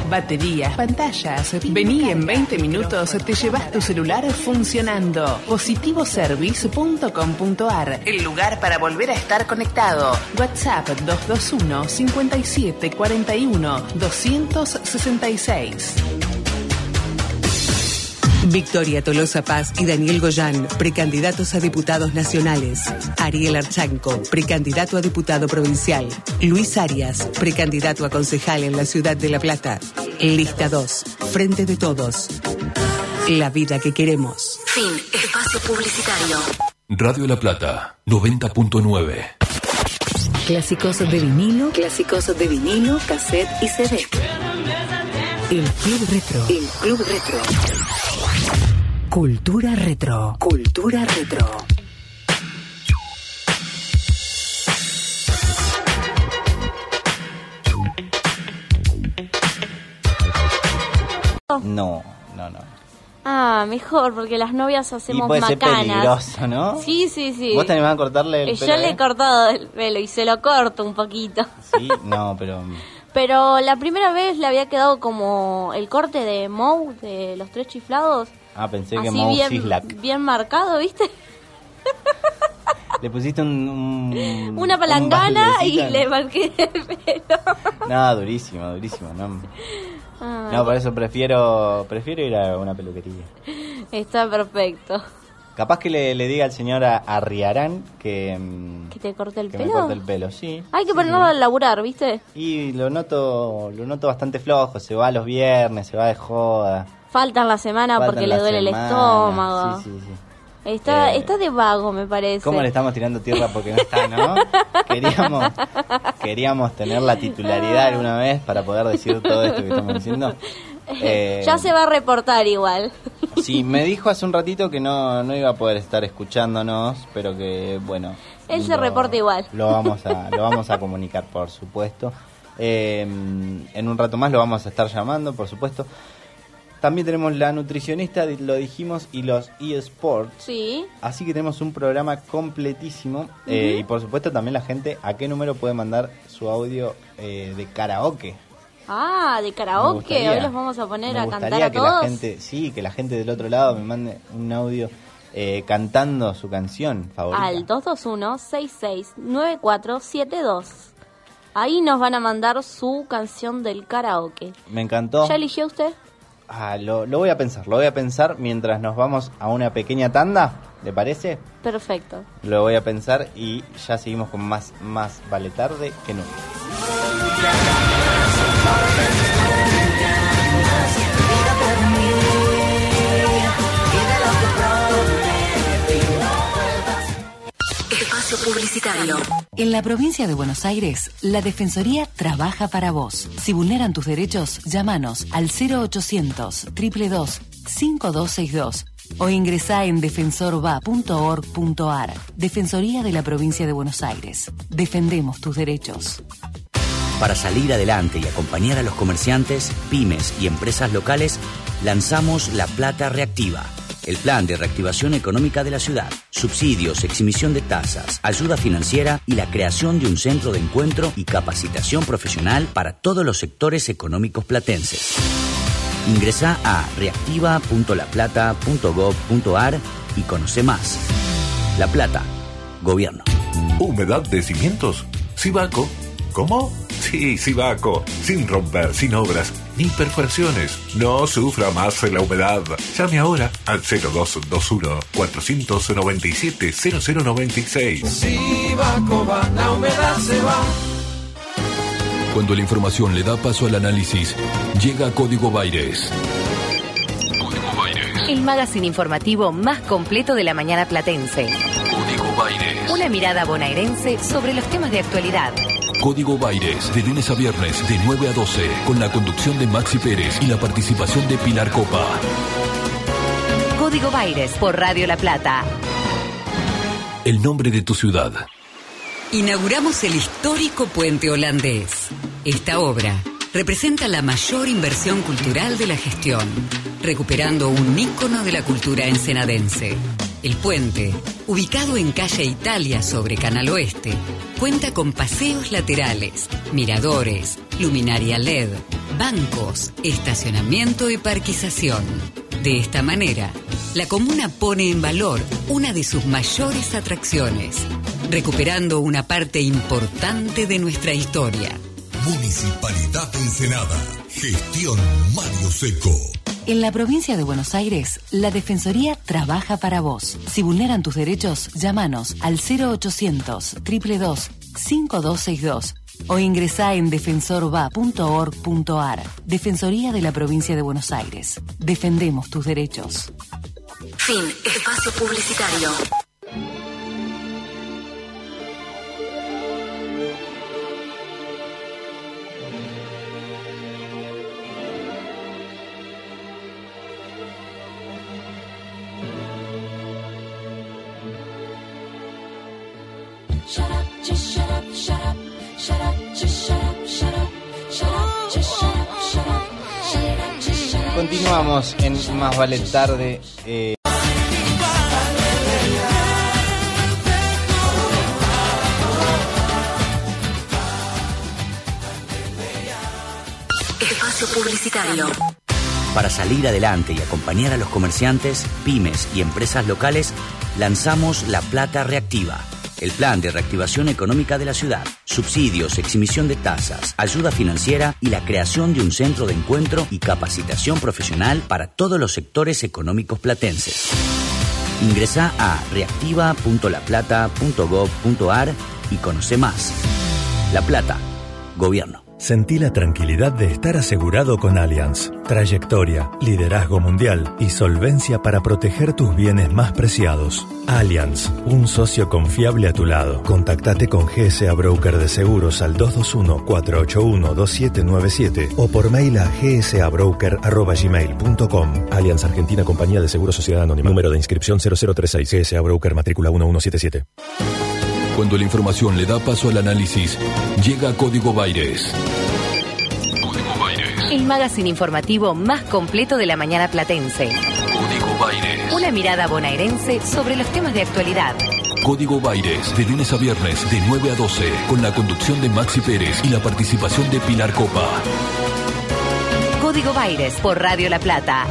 Baterías, pantallas. Vení en 20 minutos, te llevas tu celular funcionando. Positivoservice.com.ar, el lugar para volver a estar conectado. WhatsApp 221 57 41 266. Victoria Tolosa Paz y Daniel Goyán, precandidatos a diputados nacionales. Ariel Archanco, precandidato a diputado provincial. Luis Arias, precandidato a concejal en la ciudad de La Plata. Lista 2, Frente de Todos. La vida que queremos. Fin. Espacio publicitario. Radio La Plata, 90.9. Clásicos de vinilo, clásicos de vinilo, cassette y CD. El Club Retro. El Club Retro. Cultura Retro. Cultura Retro. No, no, no. Ah, mejor, porque las novias Y hacemos puede ser macanas. peligroso, ¿no? Sí, sí, sí. ¿Vos te animás a cortarle el Eh, pelo? Yo le he él? cortado el pelo y se lo corto un poquito. Sí, no, pero... Pero la primera vez le había quedado como el corte de Moe de los tres chiflados. Ah, pensé que así Moe bien, Sislak. bien marcado, ¿viste? Le pusiste un... un- Una un palangana y le marqué el pelo. No, durísimo, durísimo. No, Ah, no por eso prefiero prefiero ir a una peluquería. Está perfecto. Capaz que le, le diga al señor a- Arriarán que, mm, ¿Que te corte el que me pelo? corte el pelo, sí. Hay que ponerlo a laburar, ¿viste? Y lo noto lo noto bastante flojo, se va los viernes, se va de joda. Faltan la semana Faltan porque le duele el estómago. Sí, sí, sí. Está, Eh, está de vago, me parece. ¿Cómo le estamos tirando tierra porque no está, no? Queríamos, queríamos tener la titularidad alguna vez para poder decir todo esto que estamos diciendo. Eh, ya se va a reportar igual. Sí, me dijo hace un ratito que no, no iba a poder estar escuchándonos, pero que, bueno. Él se reporta igual. Lo vamos a, lo vamos a comunicar, por supuesto. Eh, en un rato más lo vamos a estar llamando, por supuesto. También tenemos la nutricionista, lo dijimos, y los eSports. Sí. Así que tenemos un programa completísimo. eh, y por supuesto también la gente, ¿a qué número puede mandar su audio eh, de karaoke? Ah, de karaoke. gustaría- Hoy los vamos a poner a cantar a que todos. la gente, sí, que la gente del otro lado me mande un audio eh, cantando su canción favorita. Al 221-669472. Ahí nos van a mandar su canción del karaoke. Me encantó. ¿Ya eligió usted? Ah, lo, lo voy a pensar, lo voy a pensar mientras nos vamos a una pequeña tanda, ¿le parece? Perfecto. Lo voy a pensar y ya seguimos con más, más vale tarde que nunca. Publicitario. En la provincia de Buenos Aires, la Defensoría trabaja para vos. Si vulneran tus derechos, llámanos al 0800 222 5262 o ingresá en defensorva.org.ar. Defensoría de la provincia de Buenos Aires. Defendemos tus derechos. Para salir adelante y acompañar a los comerciantes, pymes y empresas locales, lanzamos La Plata Reactiva, el plan de reactivación económica de la ciudad, subsidios, exhibición de tasas, ayuda financiera y la creación de un centro de encuentro y capacitación profesional para todos los sectores económicos platenses. Ingresa a reactiva.laplata.gov.ar y conoce más. La Plata, Gobierno. ¿Humedad de cimientos? ¿Sibaco? ¿Cómo? Sí, Sibaco. Sin romper, sin obras, ni perforaciones. No sufra más la humedad. Llame ahora al 0221-497-0096. Si va Coba, la humedad se va. Cuando la información le da paso al análisis, llega Código Baires. El magazine informativo más completo de la mañana platense. Código Baires. Una mirada bonaerense sobre los temas de actualidad. Código Baires, de lunes a viernes, de 9 a 12, con la conducción de Maxi Pérez y la participación de Pilar Copa. Código Baires por Radio La Plata. El nombre de tu ciudad. Inauguramos el histórico puente holandés. Esta obra representa la mayor inversión cultural de la gestión, recuperando un ícono de la cultura ensenadense. El puente, ubicado en calle Italia sobre Canal Oeste, cuenta con paseos laterales, miradores, luminaria LED, bancos, estacionamiento y parquización. De esta manera, la comuna pone en valor una de sus mayores atracciones, recuperando una parte importante de nuestra historia. Municipalidad Ensenada. Gestión Mario Seco. En la provincia de Buenos Aires, la Defensoría trabaja para vos. Si vulneran tus derechos, llámanos al 0800 222 5262 o ingresá en defensorva.org.ar. Defensoría de la provincia de Buenos Aires. Defendemos tus derechos. Fin. Espacio publicitario. Continuamos en Más Vale Tarde. eh, Espacio publicitario. Para salir adelante y acompañar a los comerciantes, pymes y empresas locales, lanzamos La Plata Reactiva, el plan de reactivación económica de la ciudad, subsidios, exhibición de tasas, ayuda financiera y la creación de un centro de encuentro y capacitación profesional para todos los sectores económicos platenses. Ingresa a reactiva.laplata.gov.ar y conoce más. La Plata, Gobierno. Sentí la tranquilidad de estar asegurado con Allianz. Trayectoria, liderazgo mundial y solvencia para proteger tus bienes más preciados. Allianz, un socio confiable a tu lado. Contactate con GSA Broker de Seguros al 221-481-2797 o por mail a gsabroker.gmail.com. Allianz Argentina Compañía de Seguros Sociedad Anónima. Número de inscripción 0036. GSA Broker matrícula 1177. Cuando la información le da paso al análisis, llega Código Baires. El magazine informativo más completo de la mañana platense. Código Baires. Una mirada bonaerense sobre los temas de actualidad. Código Baires, de lunes a viernes, de 9 a 12, con la conducción de Maxi Pérez y la participación de Pilar Copa. Código Baires por Radio La Plata.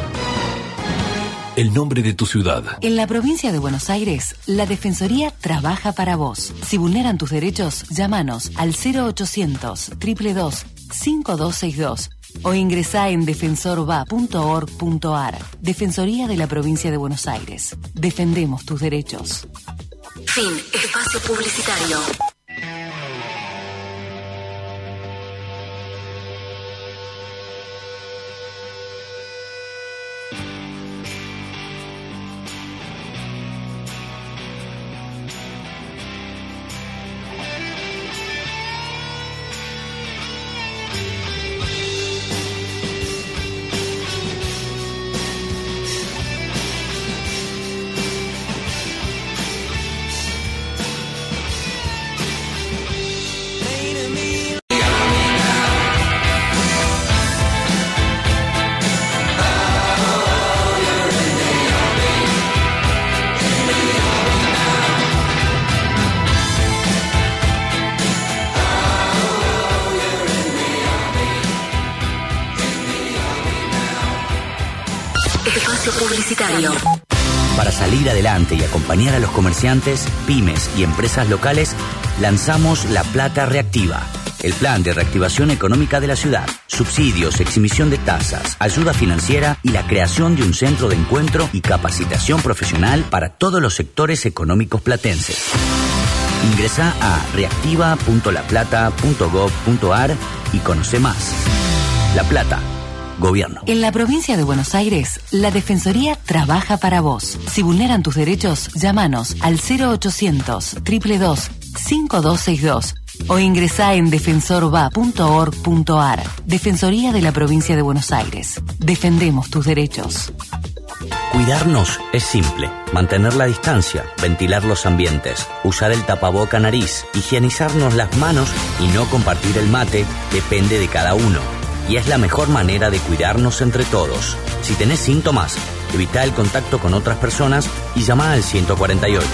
El nombre de tu ciudad. En la provincia de Buenos Aires, la Defensoría trabaja para vos. Si vulneran tus derechos, llámanos al 0800 222 5262 o ingresá en defensorva.org.ar. Defensoría de la provincia de Buenos Aires. Defendemos tus derechos. Fin. Espacio publicitario. Acompañar a los comerciantes, pymes y empresas locales, lanzamos La Plata Reactiva, el plan de reactivación económica de la ciudad, subsidios, exhibición de tasas, ayuda financiera y la creación de un centro de encuentro y capacitación profesional para todos los sectores económicos platenses. Ingresa a reactiva.laplata.gov.ar y conoce más. La Plata, Gobierno. En la provincia de Buenos Aires, la Defensoría trabaja para vos. Si vulneran tus derechos, llámanos al 0800 322 5262 o ingresá en defensorva.org.ar. Defensoría de la provincia de Buenos Aires. Defendemos tus derechos. Cuidarnos es simple. Mantener la distancia, ventilar los ambientes, usar el tapaboca nariz, higienizarnos las manos y no compartir el mate depende de cada uno. Y es la mejor manera de cuidarnos entre todos. Si tenés síntomas, evita el contacto con otras personas y llama al 148.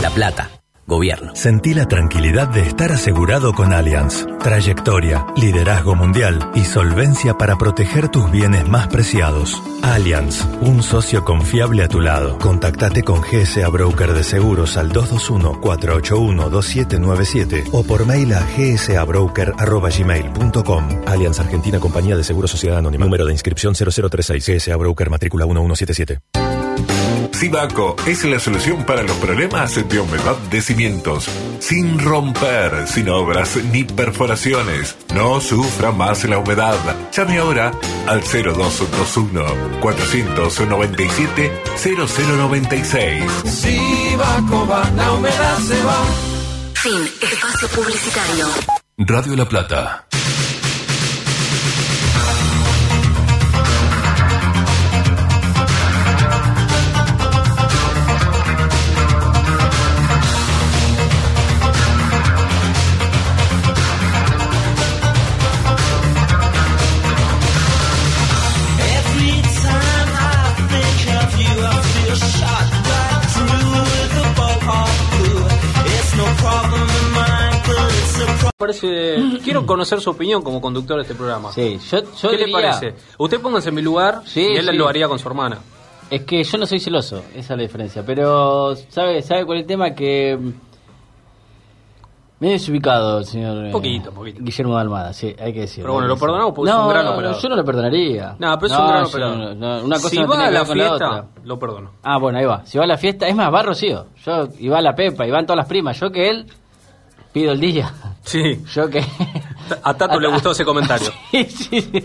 La Plata. Gobierno. Sentí la tranquilidad de estar asegurado con Allianz. Trayectoria, liderazgo mundial y solvencia para proteger tus bienes más preciados. Allianz, un socio confiable a tu lado. Contactate con GSA Broker de Seguros al 221-481-2797 o por mail a gsabroker.gmail.com. Allianz Argentina Compañía de Seguros Sociedad Anónima. Número de inscripción 0036. GSA Broker matrícula 1177. Sibaco es la solución para los problemas de humedad de cimientos. Sin romper, sin obras ni perforaciones. No sufra más la humedad. Llame ahora al 0221 497 0096. Sibaco va, la humedad se va. Fin. Espacio publicitario. Radio La Plata. Parece, quiero conocer su opinión como conductor de este programa. Sí, yo, yo ¿Qué le parece? Usted póngase en mi lugar Sí, y él sí. lo haría con su hermana. Es que yo no soy celoso, esa es la diferencia. Pero, ¿sabe, sabe cuál es el tema? Que. mm, Me he desubicado, señor. eh, Poquito, poquito. Guillermo de Almada, sí, hay que decirlo. Pero bueno, lo perdonamos porque es no, un gran operador. Yo no lo perdonaría. No, pero es un gran operador. no- no, una cosa si va a la fiesta, lo perdono. Ah, bueno, ahí va. Si va a la fiesta, es más, va Rocío. Yo, y va la Pepa, y van todas las primas. Yo que él, pido el día. Sí. Yo que. A Tato le gustó ese comentario. Sí, sí, sí.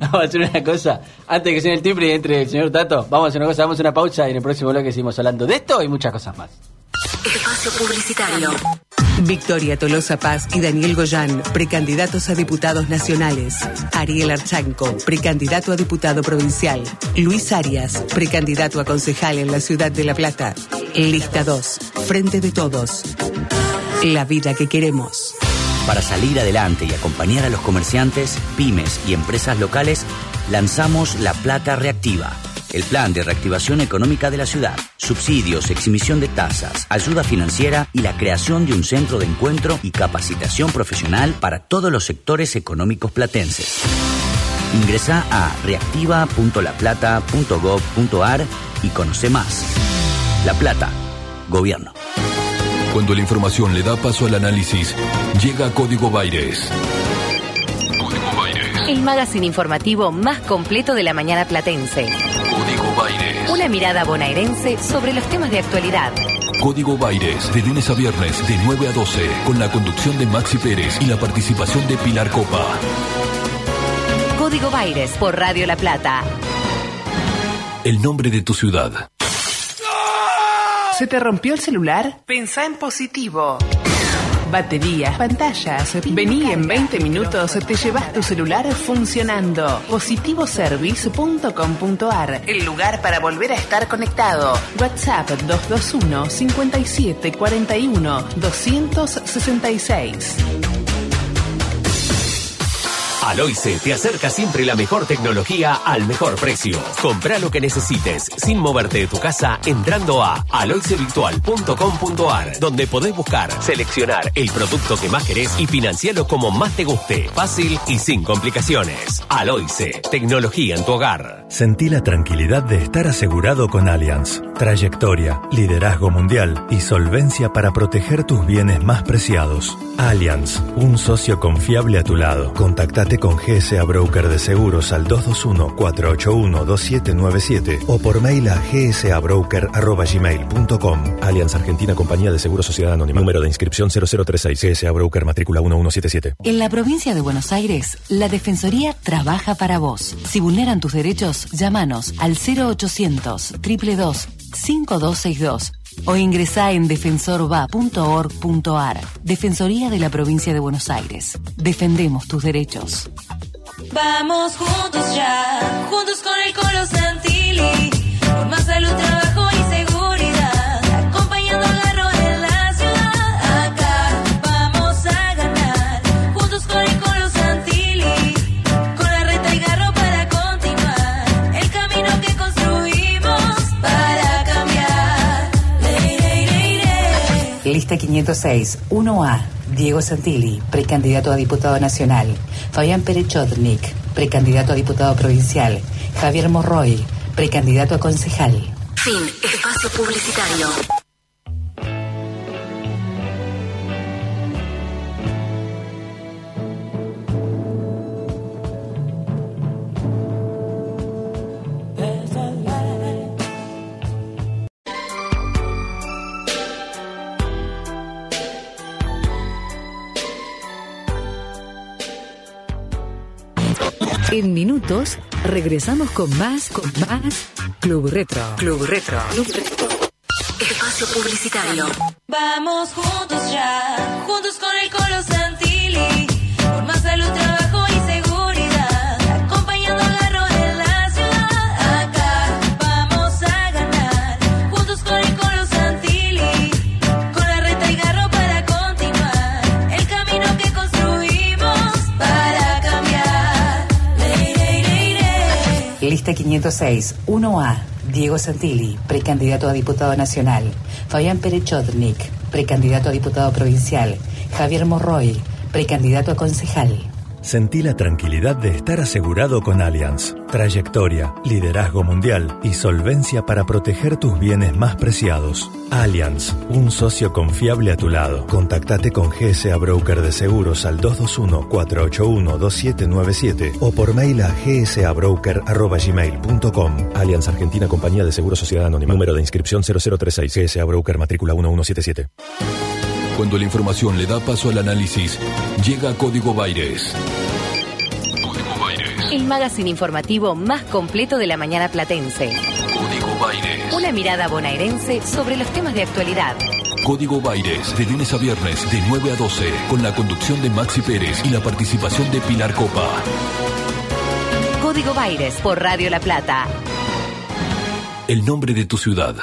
Vamos a hacer una cosa. Antes de que suene el timbre y entre el señor Tato, vamos a hacer una cosa, vamos a una pausa y en el próximo bloque seguimos hablando de esto y muchas cosas más. Espacio publicitario. Victoria Tolosa Paz y Daniel Goyán, precandidatos a diputados nacionales. Ariel Archanco, precandidato a diputado provincial. Luis Arias, precandidato a concejal en la ciudad de La Plata. Lista 2, Frente de Todos. La vida que queremos. Para salir adelante y acompañar a los comerciantes, pymes y empresas locales, lanzamos La Plata Reactiva, el plan de reactivación económica de la ciudad, subsidios, exhibición de tasas, ayuda financiera y la creación de un centro de encuentro y capacitación profesional para todos los sectores económicos platenses. Ingresa a reactiva.laplata.gov.ar y conoce más. La Plata, Gobierno. Cuando la información le da paso al análisis, llega Código Baires. Código Baires. El magazine informativo más completo de la mañana platense. Código Baires. Una mirada bonaerense sobre los temas de actualidad. Código Baires, de lunes a viernes, de 9 a 12, con la conducción de Maxi Pérez y la participación de Pilar Copa. Código Baires por Radio La Plata. El nombre de tu ciudad. ¿Se te rompió el celular? Pensá en positivo. Baterías, pantallas. Vení en 20 minutos, te llevas tu celular funcionando. Positivoservice.com.ar, el lugar para volver a estar conectado. WhatsApp 221 57 41 266. Aloice te acerca siempre la mejor tecnología al mejor precio. Compra lo que necesites sin moverte de tu casa entrando a aloicevirtual.com.ar, donde podés buscar, seleccionar el producto que más querés y financiarlo como más te guste. Fácil y sin complicaciones. Aloice, tecnología en tu hogar. Sentí la tranquilidad de estar asegurado con Allianz. Trayectoria, liderazgo mundial y solvencia para proteger tus bienes más preciados. Allianz, un socio confiable a tu lado. Contactate con GSA Broker de Seguros al 221-481-2797 o por mail a gsabroker.gmail.com. Allianz Argentina Compañía de Seguros Sociedad Anónima. Número de inscripción 0036 GSA Broker matrícula 1177. En la provincia de Buenos Aires, la Defensoría trabaja para vos. Si vulneran tus derechos, llámanos al 0800 222 5262 o ingresá en defensorva.org.ar. Defensoría de la Provincia de Buenos Aires. Defendemos tus derechos. Vamos juntos ya, juntos con el Colo Santilli, por más salud, trabajo Lista 506, 1A. Diego Santilli, precandidato a diputado nacional. Fabián Perechotnik, precandidato a diputado provincial. Javier Morroy, precandidato a concejal. Fin. Espacio publicitario. En minutos regresamos con más, con más Club Retro. Club Retro. Club Retro. Espacio publicitario. Vamos juntos ya, juntos con el Colo Lista 506, 1A. Diego Santilli, precandidato a diputado nacional. Fabián Perechotnik, precandidato a diputado provincial. Javier Morroy, precandidato a concejal. Sentí la tranquilidad de estar asegurado con Allianz. Trayectoria, liderazgo mundial y solvencia para proteger tus bienes más preciados. Allianz, un socio confiable a tu lado. Contactate con GSA Broker de Seguros al 221-481-2797 o por mail a gsabroker.gmail.com. Allianz Argentina Compañía de Seguros Sociedad Anónima. Número de inscripción 0036 GSA Broker matrícula 1177. Cuando la información le da paso al análisis, llega Código Baires. El magazine informativo más completo de la mañana platense. Código Baires. Una mirada bonaerense sobre los temas de actualidad. Código Baires, de lunes a viernes, de 9 a 12, con la conducción de Maxi Pérez y la participación de Pilar Copa. Código Baires por Radio La Plata. El nombre de tu ciudad.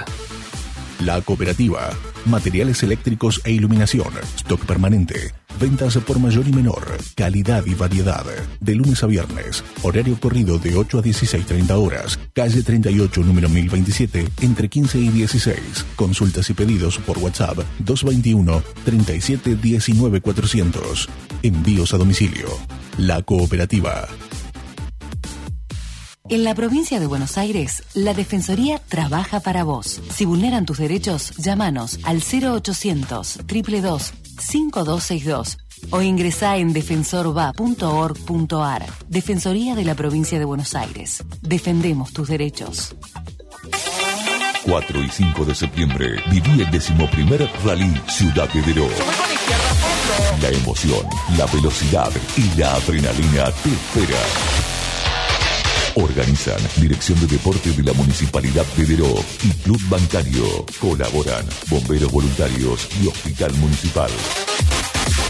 La Cooperativa. Materiales eléctricos e iluminación. Stock permanente. Ventas por mayor y menor. Calidad y variedad. De lunes a viernes. Horario corrido de 8 a 16.30 horas. Calle 38, número 1027, entre 15 y 16. Consultas y pedidos por WhatsApp 221 37 19 400. Envíos a domicilio. La Cooperativa. En la provincia de Buenos Aires, la Defensoría trabaja para vos. Si vulneran tus derechos, llámanos al 0800 222 5262 o ingresá en defensorva.org.ar. Defensoría de la provincia de Buenos Aires. Defendemos tus derechos. 4 y 5 de septiembre viví el decimoprimer Rally Ciudad de. La emoción, la velocidad y la adrenalina te espera. Organizan Dirección de Deporte de la Municipalidad de Deró y Club Bancario. Colaboran Bomberos Voluntarios y Hospital Municipal.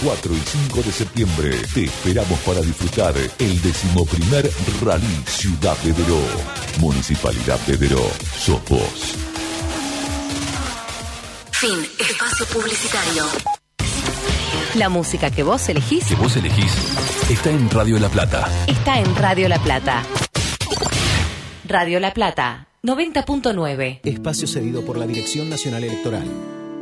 4 y 5 de septiembre te esperamos para disfrutar el decimoprimer Rally Ciudad de Deró. Municipalidad de Deró. Sos vos. Fin. Espacio publicitario. La música que vos elegís Que vos elegís está en Radio La Plata. Está en Radio La Plata. Radio La Plata, 90.9. Espacio cedido por la Dirección Nacional Electoral.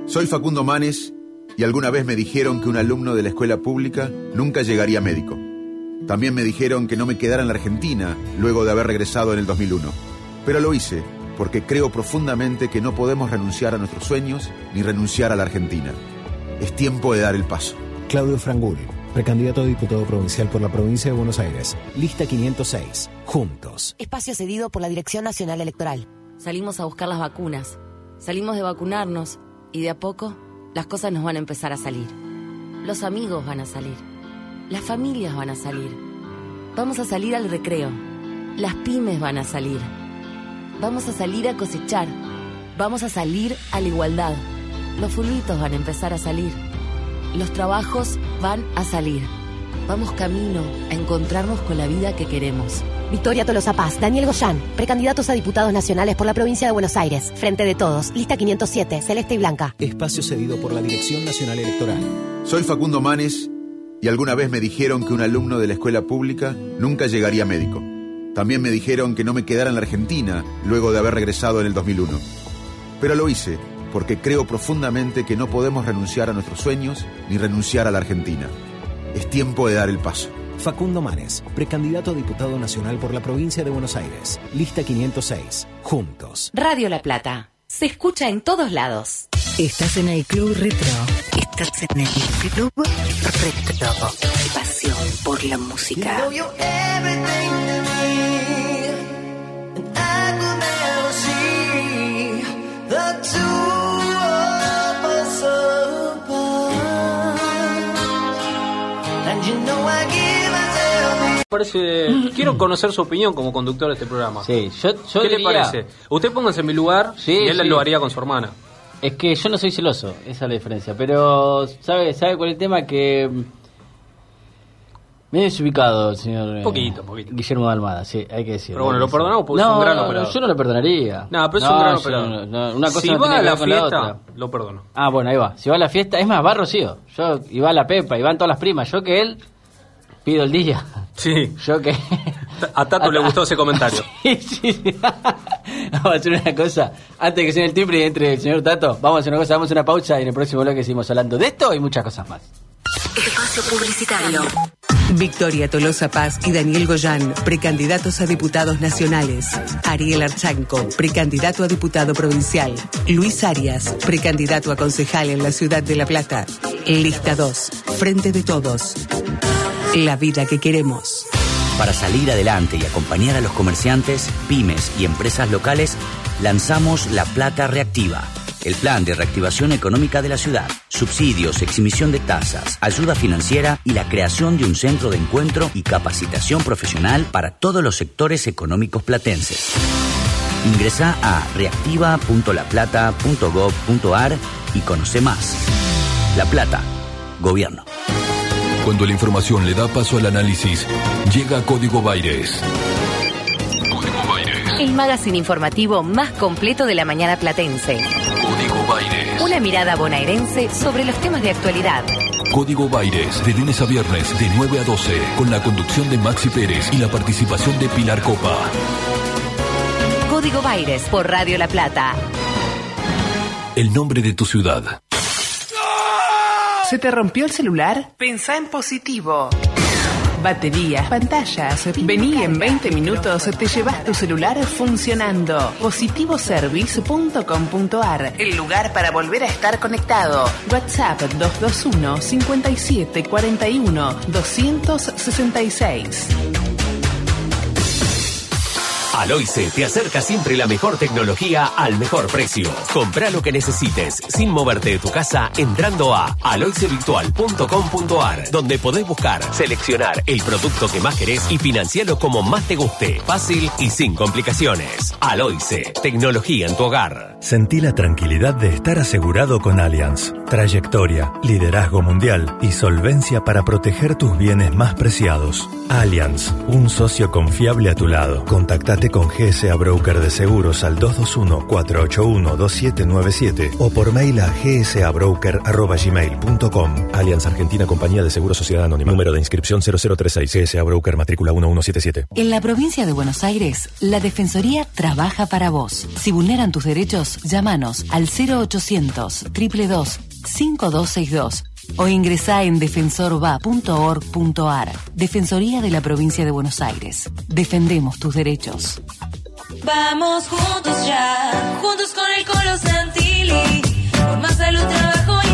Soy Facundo Manes y alguna vez me dijeron que un alumno de la escuela pública nunca llegaría médico. También me dijeron que no me quedara en la Argentina luego de haber regresado en el 2001. Pero lo hice porque creo profundamente que no podemos renunciar a nuestros sueños ni renunciar a la Argentina. Es tiempo de dar el paso. Claudio Frangul, precandidato a diputado provincial por la provincia de Buenos Aires. Lista 506. Juntos. Espacio cedido por la Dirección Nacional Electoral. Salimos a buscar las vacunas. Salimos de vacunarnos y de a poco las cosas nos van a empezar a salir. Los amigos van a salir. Las familias van a salir. Vamos a salir al recreo. Las pymes van a salir. Vamos a salir a cosechar. Vamos a salir a la igualdad. Los fulbitos van a empezar a salir. Los trabajos van a salir. Vamos camino a encontrarnos con la vida que queremos. Victoria Tolosa Paz, Daniel Goyán, precandidatos a diputados nacionales por la provincia de Buenos Aires. Frente de todos, lista 507, celeste y blanca. Espacio cedido por la Dirección Nacional Electoral. Soy Facundo Manes y alguna vez me dijeron que un alumno de la escuela pública nunca llegaría médico. También me dijeron que no me quedara en la Argentina luego de haber regresado en el 2001. Pero lo hice porque creo profundamente que no podemos renunciar a nuestros sueños ni renunciar a la Argentina. Es tiempo de dar el paso. Facundo Manes, precandidato a diputado nacional por la provincia de Buenos Aires. Lista 506. Juntos. Radio La Plata. Se escucha en todos lados. Estás en el Club Retro. Estás en el Club Retro. Pasión por la música. Parece, quiero conocer su opinión como conductor de este programa. Sí, yo, yo ¿Qué le parece? Usted póngase en mi lugar Sí, y él sí. lo haría con su hermana. Es que yo no soy celoso, esa es la diferencia. Pero, ¿sabe, sabe cuál es el tema? Que. mm, Me he desubicado, señor. eh, Poquito, poquito. Guillermo de Almada, sí, hay que decirlo. Pero bueno, lo perdonamos porque es no, un gran no, operador. Yo no lo perdonaría. No, pero es un gran operador. no- una cosa si va a la fiesta, lo perdono. Ah, bueno, ahí va. Si va a la fiesta, es más, va Rocío. Yo, y va la Pepa, y van todas las primas. Yo que él, pido el día. Sí. Yo que. A Tato le gustó ese comentario. Sí, sí, sí. Vamos a hacer una cosa. Antes de que suene el timbre y entre el señor Tato, vamos a hacer una cosa. Damos una pausa y en el próximo bloque seguimos hablando de esto y muchas cosas más. Espacio publicitario. Victoria Tolosa Paz y Daniel Goyán, precandidatos a diputados nacionales. Ariel Archanco, precandidato a diputado provincial. Luis Arias, precandidato a concejal en la ciudad de La Plata. Lista 2, Frente de Todos. La vida que queremos. Para salir adelante y acompañar a los comerciantes, pymes y empresas locales, lanzamos La Plata Reactiva, el plan de reactivación económica de la ciudad, subsidios, exhibición de tasas, ayuda financiera y la creación de un centro de encuentro y capacitación profesional para todos los sectores económicos platenses. Ingresa a reactiva.laplata.gov.ar y conoce más. La Plata, Gobierno. Cuando la información le da paso al análisis, llega Código Baires. El magazine informativo más completo de la mañana platense. Código Baires. Una mirada bonaerense sobre los temas de actualidad. Código Baires, de lunes a viernes, de 9 a 12, con la conducción de Maxi Pérez y la participación de Pilar Copa. Código Baires por Radio La Plata. El nombre de tu ciudad. ¿Se te rompió el celular? Pensá en positivo. Baterías, pantallas. Vení en 20 minutos, te llevas tu celular funcionando. Positivoservice.com.ar, el lugar para volver a estar conectado. WhatsApp 221 57 41 266. Aloice te acerca siempre la mejor tecnología al mejor precio. Compra lo que necesites sin moverte de tu casa entrando a aloicevirtual.com.ar donde podés buscar, seleccionar el producto que más querés y financiarlo como más te guste. Fácil y sin complicaciones. Aloice, tecnología en tu hogar. Sentí la tranquilidad de estar asegurado con Allianz. Trayectoria, liderazgo mundial y solvencia para proteger tus bienes más preciados. Allianz, un socio confiable a tu lado. Contactate con GSA Broker de Seguros al 221-481-2797 o por mail a gsabroker.gmail.com. Allianz Argentina Compañía de Seguros Sociedad Anónima. Número de inscripción 0036 GSA Broker matrícula 1177. En la provincia de Buenos Aires, la Defensoría trabaja para vos. Si vulneran tus derechos, llámanos al 0800 222 5262 o ingresá en defensorva.org.ar. Defensoría de la provincia de Buenos Aires. Defendemos tus derechos. Vamos juntos ya, juntos con el Colo Santilli, por más salud, trabajo y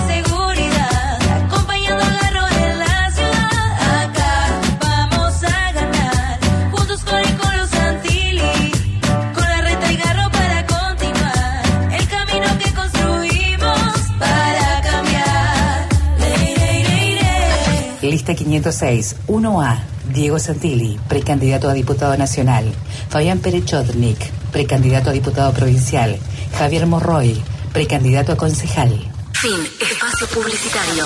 Lista 506, 1A. Diego Santilli, precandidato a diputado nacional. Fabián Pérez Chodnik, precandidato a diputado provincial. Javier Morroy, precandidato a concejal. Fin. Espacio publicitario.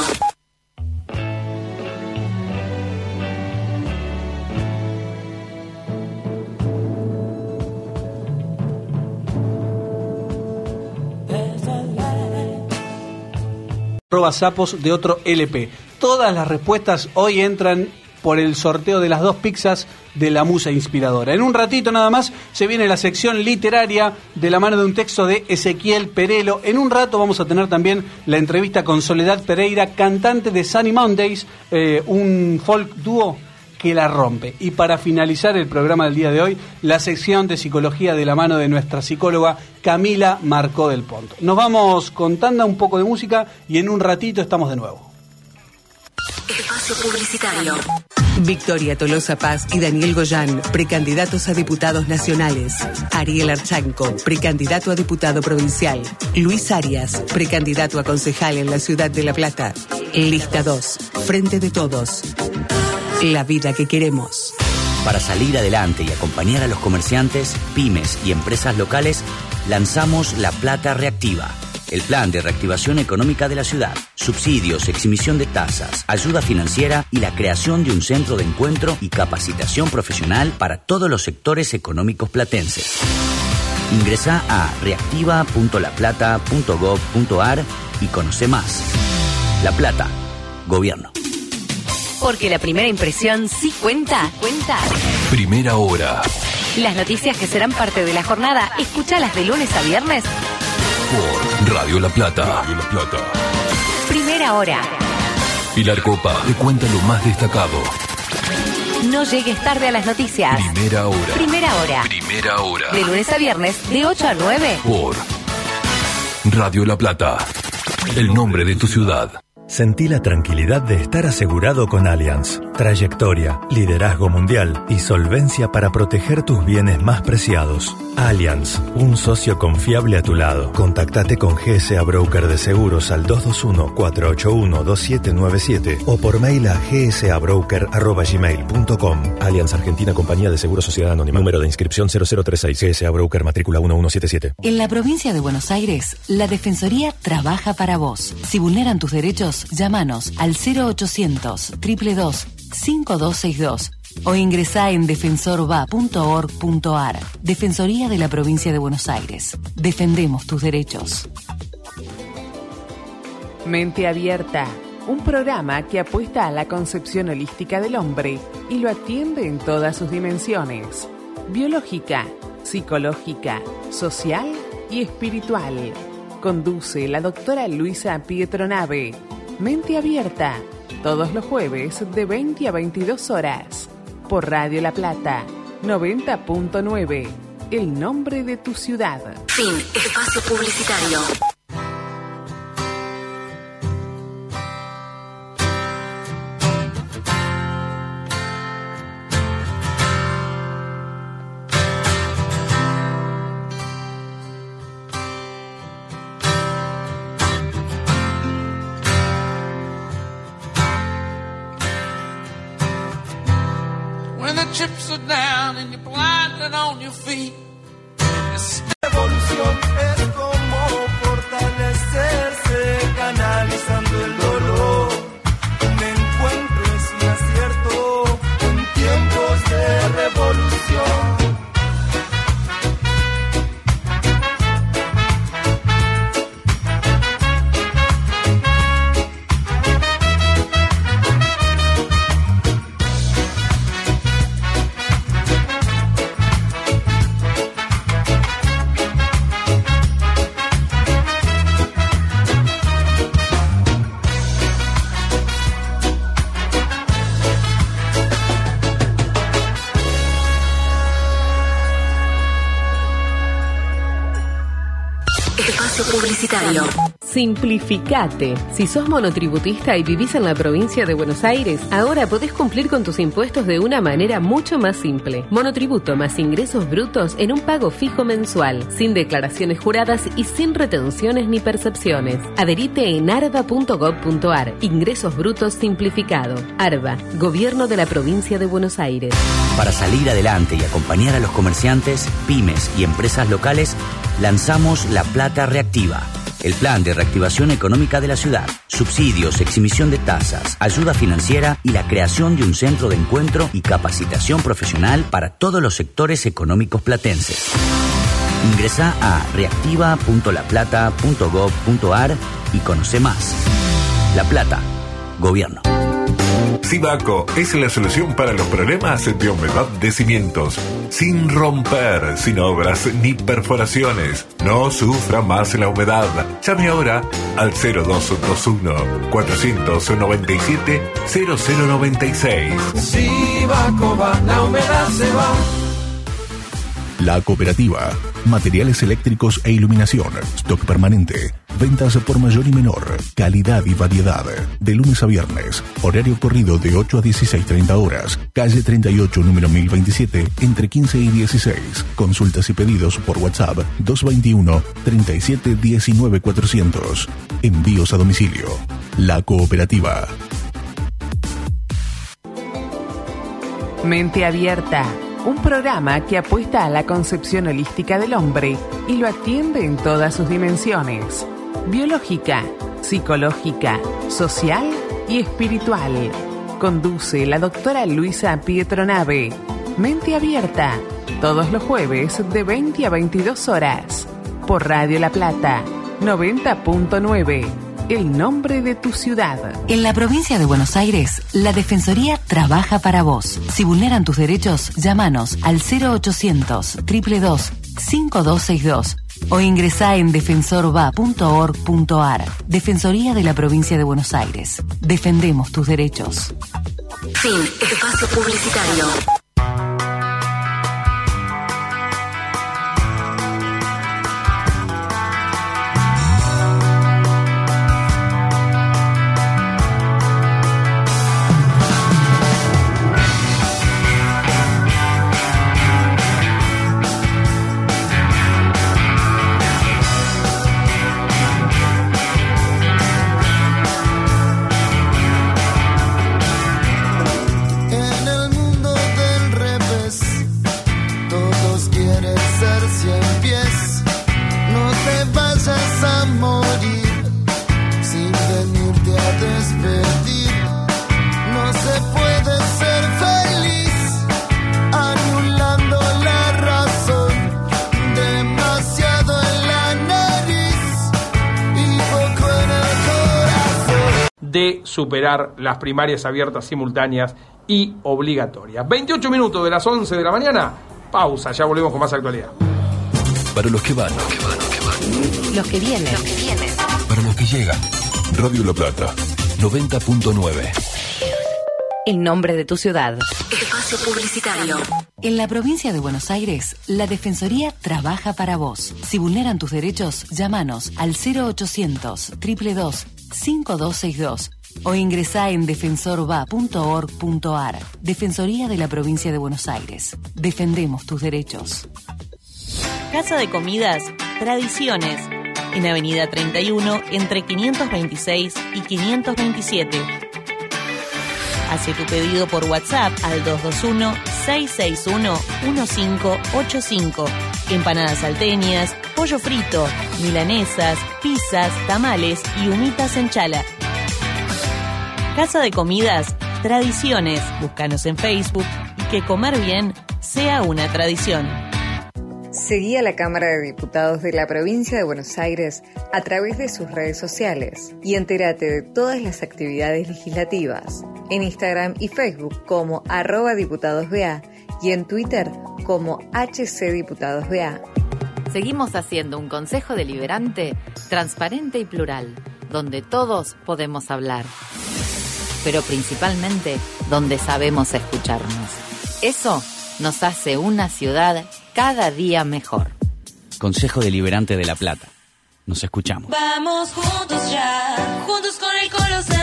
arroba sapos de otro LP. Todas las respuestas hoy entran por el sorteo de las dos pizzas de la musa inspiradora. En un ratito nada más se viene la sección literaria de la mano de un texto de Ezequiel Perelo. En un rato vamos a tener también la entrevista con Soledad Pereira, cantante de Sunny Mondays, eh, un folk dúo que la rompe. Y para finalizar el programa del día de hoy, la sección de psicología de la mano de nuestra psicóloga Camila Marcó del Ponto. Nos vamos contando un poco de música y en un ratito estamos de nuevo. Espacio publicitario. Victoria Tolosa Paz y Daniel Goyán, precandidatos a diputados nacionales. Ariel Archanco, precandidato a diputado provincial. Luis Arias, precandidato a concejal en la ciudad de La Plata. Lista 2, Frente de Todos. La vida que queremos. Para salir adelante y acompañar a los comerciantes, pymes y empresas locales, lanzamos La Plata Reactiva, el plan de reactivación económica de la ciudad, subsidios, exhibición de tasas, ayuda financiera y la creación de un centro de encuentro y capacitación profesional para todos los sectores económicos platenses. Ingresa a reactiva.laplata.gov.ar y conoce más. La Plata, Gobierno. Porque la primera impresión sí cuenta. Cuenta. Primera hora. Las noticias que serán parte de la jornada, escúchalas de lunes a viernes. Por Radio La Plata. Radio La Plata. Primera hora. Pilar Copa te cuenta lo más destacado. No llegues tarde a las noticias. Primera hora. Primera hora. Primera hora. De lunes a viernes, de 8 a 9. Por Radio La Plata. El nombre de tu ciudad. Sentí la tranquilidad de estar asegurado con Allianz. Trayectoria, liderazgo mundial y solvencia para proteger tus bienes más preciados. Allianz, un socio confiable a tu lado. Contactate con GSA Broker de Seguros al 221-481-2797 o por mail a gsabroker.gmail.com. Allianz Argentina Compañía de Seguros Sociedad Anónima. Número de inscripción 0036 GSA Broker matrícula 1177. En la provincia de Buenos Aires, la Defensoría trabaja para vos. Si vulneran tus derechos, llámanos al 0800 222 5262 o ingresá en defensorva.org.ar. Defensoría de la provincia de Buenos Aires. Defendemos tus derechos. Mente Abierta, un programa que apuesta a la concepción holística del hombre y lo atiende en todas sus dimensiones, biológica, psicológica, social y espiritual. Conduce la doctora Luisa Pietronave. Mente Abierta, todos los jueves de 20 a 22 horas, por Radio La Plata, 90.9, el nombre de tu ciudad. Fin. Espacio publicitario. Simplificate. Si sos monotributista y vivís en la provincia de Buenos Aires, ahora podés cumplir con tus impuestos de una manera mucho más simple. Monotributo más ingresos brutos en un pago fijo mensual, sin declaraciones juradas y sin retenciones ni percepciones. Adherite en arba.gov.ar. Ingresos brutos simplificado. ARBA, Gobierno de la provincia de Buenos Aires. Para salir adelante y acompañar a los comerciantes, pymes y empresas locales, lanzamos La Plata Reactiva, el plan de reactivación económica de la ciudad, subsidios, exhibición de tasas, ayuda financiera y la creación de un centro de encuentro y capacitación profesional para todos los sectores económicos platenses. Ingresa a reactiva.laplata.gov.ar y conoce más. La Plata, Gobierno. Sibaco es la solución para los problemas de humedad de cimientos. Sin romper, sin obras ni perforaciones. No sufra más la humedad. Llame ahora al 0221 497 0096. Sibaco va, la humedad se va. La cooperativa. Materiales eléctricos e iluminación. Stock permanente. Ventas por mayor y menor. Calidad y variedad. De lunes a viernes. Horario corrido de 8 a 16.30 horas. Calle 38, número 1027, entre 15 y 16. Consultas y pedidos por WhatsApp 221 37 19 400. Envíos a domicilio. La cooperativa. Mente Abierta, un programa que apuesta a la concepción holística del hombre y lo atiende en todas sus dimensiones, biológica, psicológica, social y espiritual. Conduce la doctora Luisa Pietronave. Mente Abierta, todos los jueves de 20 a 22 horas, por Radio La Plata, 90.9. El nombre de tu ciudad. En la provincia de Buenos Aires, la Defensoría trabaja para vos. Si vulneran tus derechos, llámanos al 0800 222 5262 o ingresá en defensorva.org.ar. Defensoría de la provincia de Buenos Aires. Defendemos tus derechos. Fin. Espacio publicitario. De superar las primarias abiertas simultáneas y obligatorias. 28 minutos de las 11 de la mañana. Pausa, ya volvemos con más actualidad. Para los que van, Los que vienen. para los que llegan. Radio La Plata, 90.9. El nombre de tu ciudad. Espacio publicitario. En la provincia de Buenos Aires, la Defensoría trabaja para vos. Si vulneran tus derechos, llámanos al 0800 222 5262 o ingresá en defensorva.org.ar. Defensoría de la provincia de Buenos Aires. Defendemos tus derechos. Casa de Comidas Tradiciones, en Avenida 31, entre 526 y 527. Hace tu pedido por WhatsApp al 221-661-1585. Empanadas salteñas, pollo frito, milanesas, pizzas, tamales y humitas en chala. Casa de Comidas Tradiciones. Búscanos en Facebook y que comer bien sea una tradición. Seguí a la Cámara de Diputados de la Provincia de Buenos Aires a través de sus redes sociales y entérate de todas las actividades legislativas en Instagram y Facebook como arroba diputadosBA y en Twitter como HCDiputadosBA. Seguimos haciendo un consejo deliberante transparente y plural, donde todos podemos hablar, pero principalmente donde sabemos escucharnos. Eso nos hace una ciudad cada día mejor. Consejo Deliberante de La Plata. Nos escuchamos. Vamos juntos ya, juntos con el Colo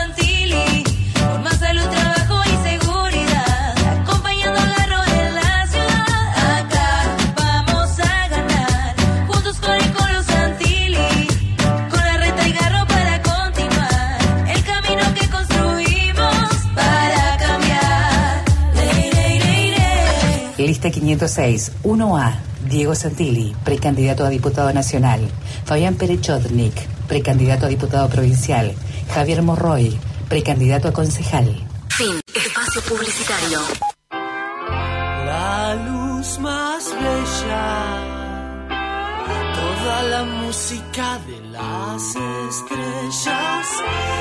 ley. Lista 506, 1A. Diego Santilli, precandidato a diputado nacional. Fabián Perechotnik, precandidato a diputado provincial. Javier Morroy, precandidato a concejal. Fin. Espacio publicitario. La luz más bella, toda la música de las estrellas.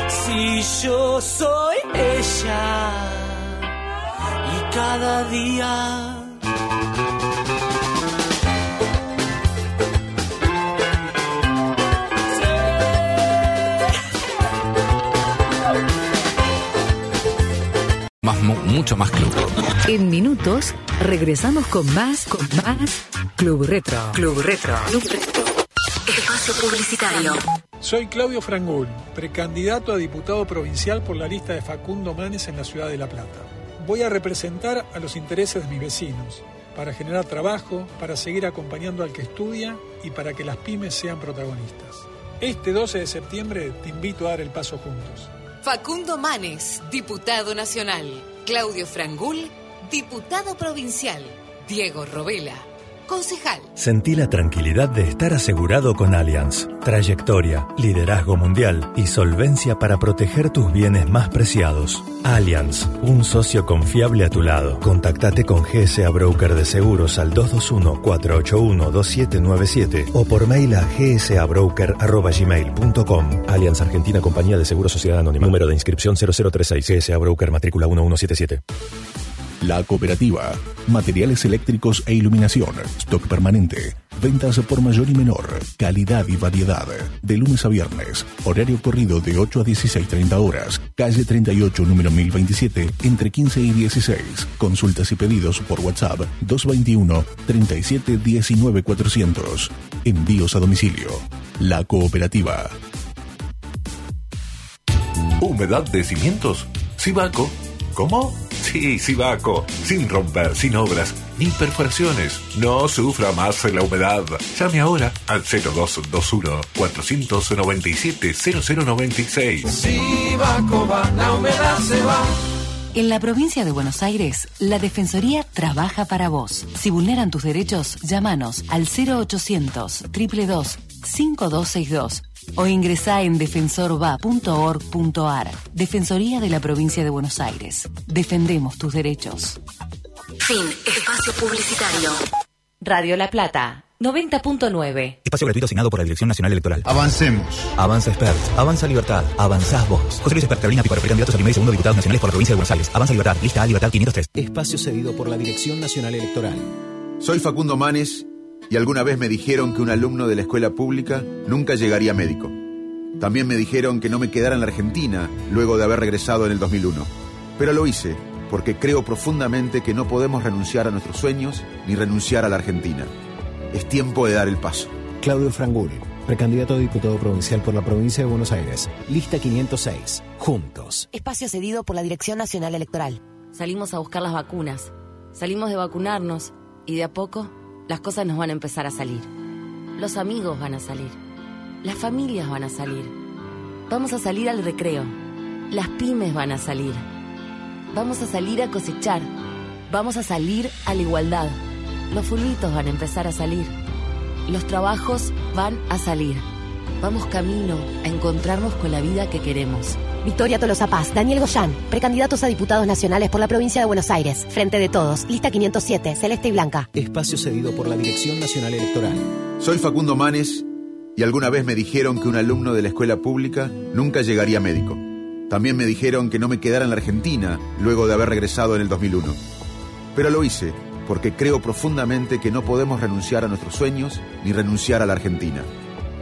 Si yo soy ella, y cada día. Más, mucho más club. En minutos regresamos con más, con más Club Retro. Club Retro. Club Retro. Espacio publicitario. Soy Claudio Frangul, precandidato a diputado provincial por la lista de Facundo Manes en la ciudad de La Plata. Voy a representar a los intereses de mis vecinos, para generar trabajo, para seguir acompañando al que estudia y para que las pymes sean protagonistas. Este 12 de septiembre te invito a dar el paso juntos. Facundo Manes, diputado nacional. Claudio Frangul, diputado provincial. Diego Robela, concejal. Sentí la tranquilidad de estar asegurado con Allianz. Trayectoria, liderazgo mundial y solvencia para proteger tus bienes más preciados. Allianz, un socio confiable a tu lado. Contactate con GSA Broker de Seguros al 221-481-2797 o por mail a gsabroker.gmail.com. Allianz Argentina Compañía de Seguros Sociedad Anónima. Número de inscripción 0036. GSA Broker matrícula 1177. La Cooperativa. Materiales eléctricos e iluminación. Stock permanente. Ventas por mayor y menor. Calidad y variedad. De lunes a viernes. Horario corrido de 8 a 16.30 horas. Calle 38, número 1027, entre 15 y 16. Consultas y pedidos por WhatsApp 221 37 19 400. Envíos a domicilio. La Cooperativa. ¿Humedad de cimientos? Sibaco. ¿Cómo? Sí, Sibaco. Sin romper, sin obras, ni perforaciones. No sufra más la humedad. Llame ahora al 0221-497-0096. Sibaco va, la humedad se va. En la provincia de Buenos Aires, la Defensoría trabaja para vos. Si vulneran tus derechos, llámanos al 0800 222 5262 o ingresá en defensorva.org.ar. Defensoría de la provincia de Buenos Aires. Defendemos tus derechos. Fin. Espacio publicitario. Radio La Plata. 90.9. Espacio gratuito asignado por la Dirección Nacional Electoral. Avancemos. Avanza Expert. Avanza Libertad. Avanzás vos. José Luis Expert, Carolina Píparo, precandidatos a primer y segundo diputados nacionales por la provincia de Buenos Aires. Avanza Libertad. Lista A, Libertad 503. Espacio cedido por la Dirección Nacional Electoral. Soy Facundo Manes y alguna vez me dijeron que un alumno de la escuela pública nunca llegaría médico. También me dijeron que no me quedara en la Argentina luego de haber regresado en el 2001. Pero lo hice porque creo profundamente que no podemos renunciar a nuestros sueños ni renunciar a la Argentina. Es tiempo de dar el paso. Claudio Frangul, precandidato a diputado provincial por la provincia de Buenos Aires. Lista 506. Juntos. Espacio cedido por la Dirección Nacional Electoral. Salimos a buscar las vacunas. Salimos de vacunarnos y de a poco las cosas nos van a empezar a salir. Los amigos van a salir. Las familias van a salir. Vamos a salir al recreo. Las pymes van a salir. Vamos a salir a cosechar. Vamos a salir a la igualdad. Los fulbitos van a empezar a salir. Los trabajos van a salir. Vamos camino a encontrarnos con la vida que queremos. Victoria Tolosa Paz, Daniel Goyán, precandidatos a diputados nacionales por la provincia de Buenos Aires. Frente de todos, lista 507, celeste y blanca. Espacio cedido por la Dirección Nacional Electoral. Soy Facundo Manes y alguna vez me dijeron que un alumno de la escuela pública nunca llegaría médico. También me dijeron que no me quedara en la Argentina luego de haber regresado en el 2001. Pero lo hice porque creo profundamente que no podemos renunciar a nuestros sueños ni renunciar a la Argentina.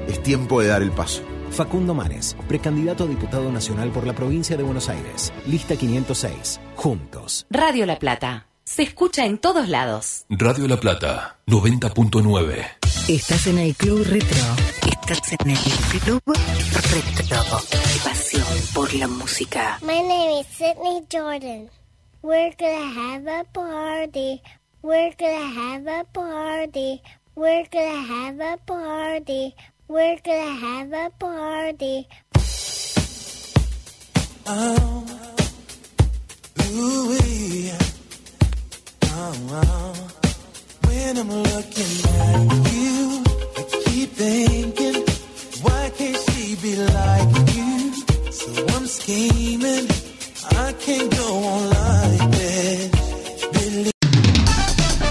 Es tiempo de dar el paso. Facundo Manes, precandidato a diputado nacional por la provincia de Buenos Aires. Lista 506. Juntos. Radio La Plata. Se escucha en todos lados. Radio La Plata, 90.9. Estás en el Club Retro. Estás en el Club Retro. Pasión por la música. My name is Sydney Jordan. We're gonna have a party. We're gonna have a party. We're gonna have a party. We're gonna have a party. Oh, ooh-wee. Oh, oh. When I'm looking at you, I keep thinking, why can't she be like you? So I'm scheming, I can't go on like this.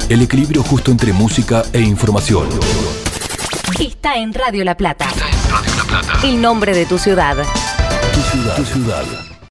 El equilibrio justo entre música e información. Está en Radio La Plata. El nombre de tu ciudad. Tu ciudad. Tu ciudad.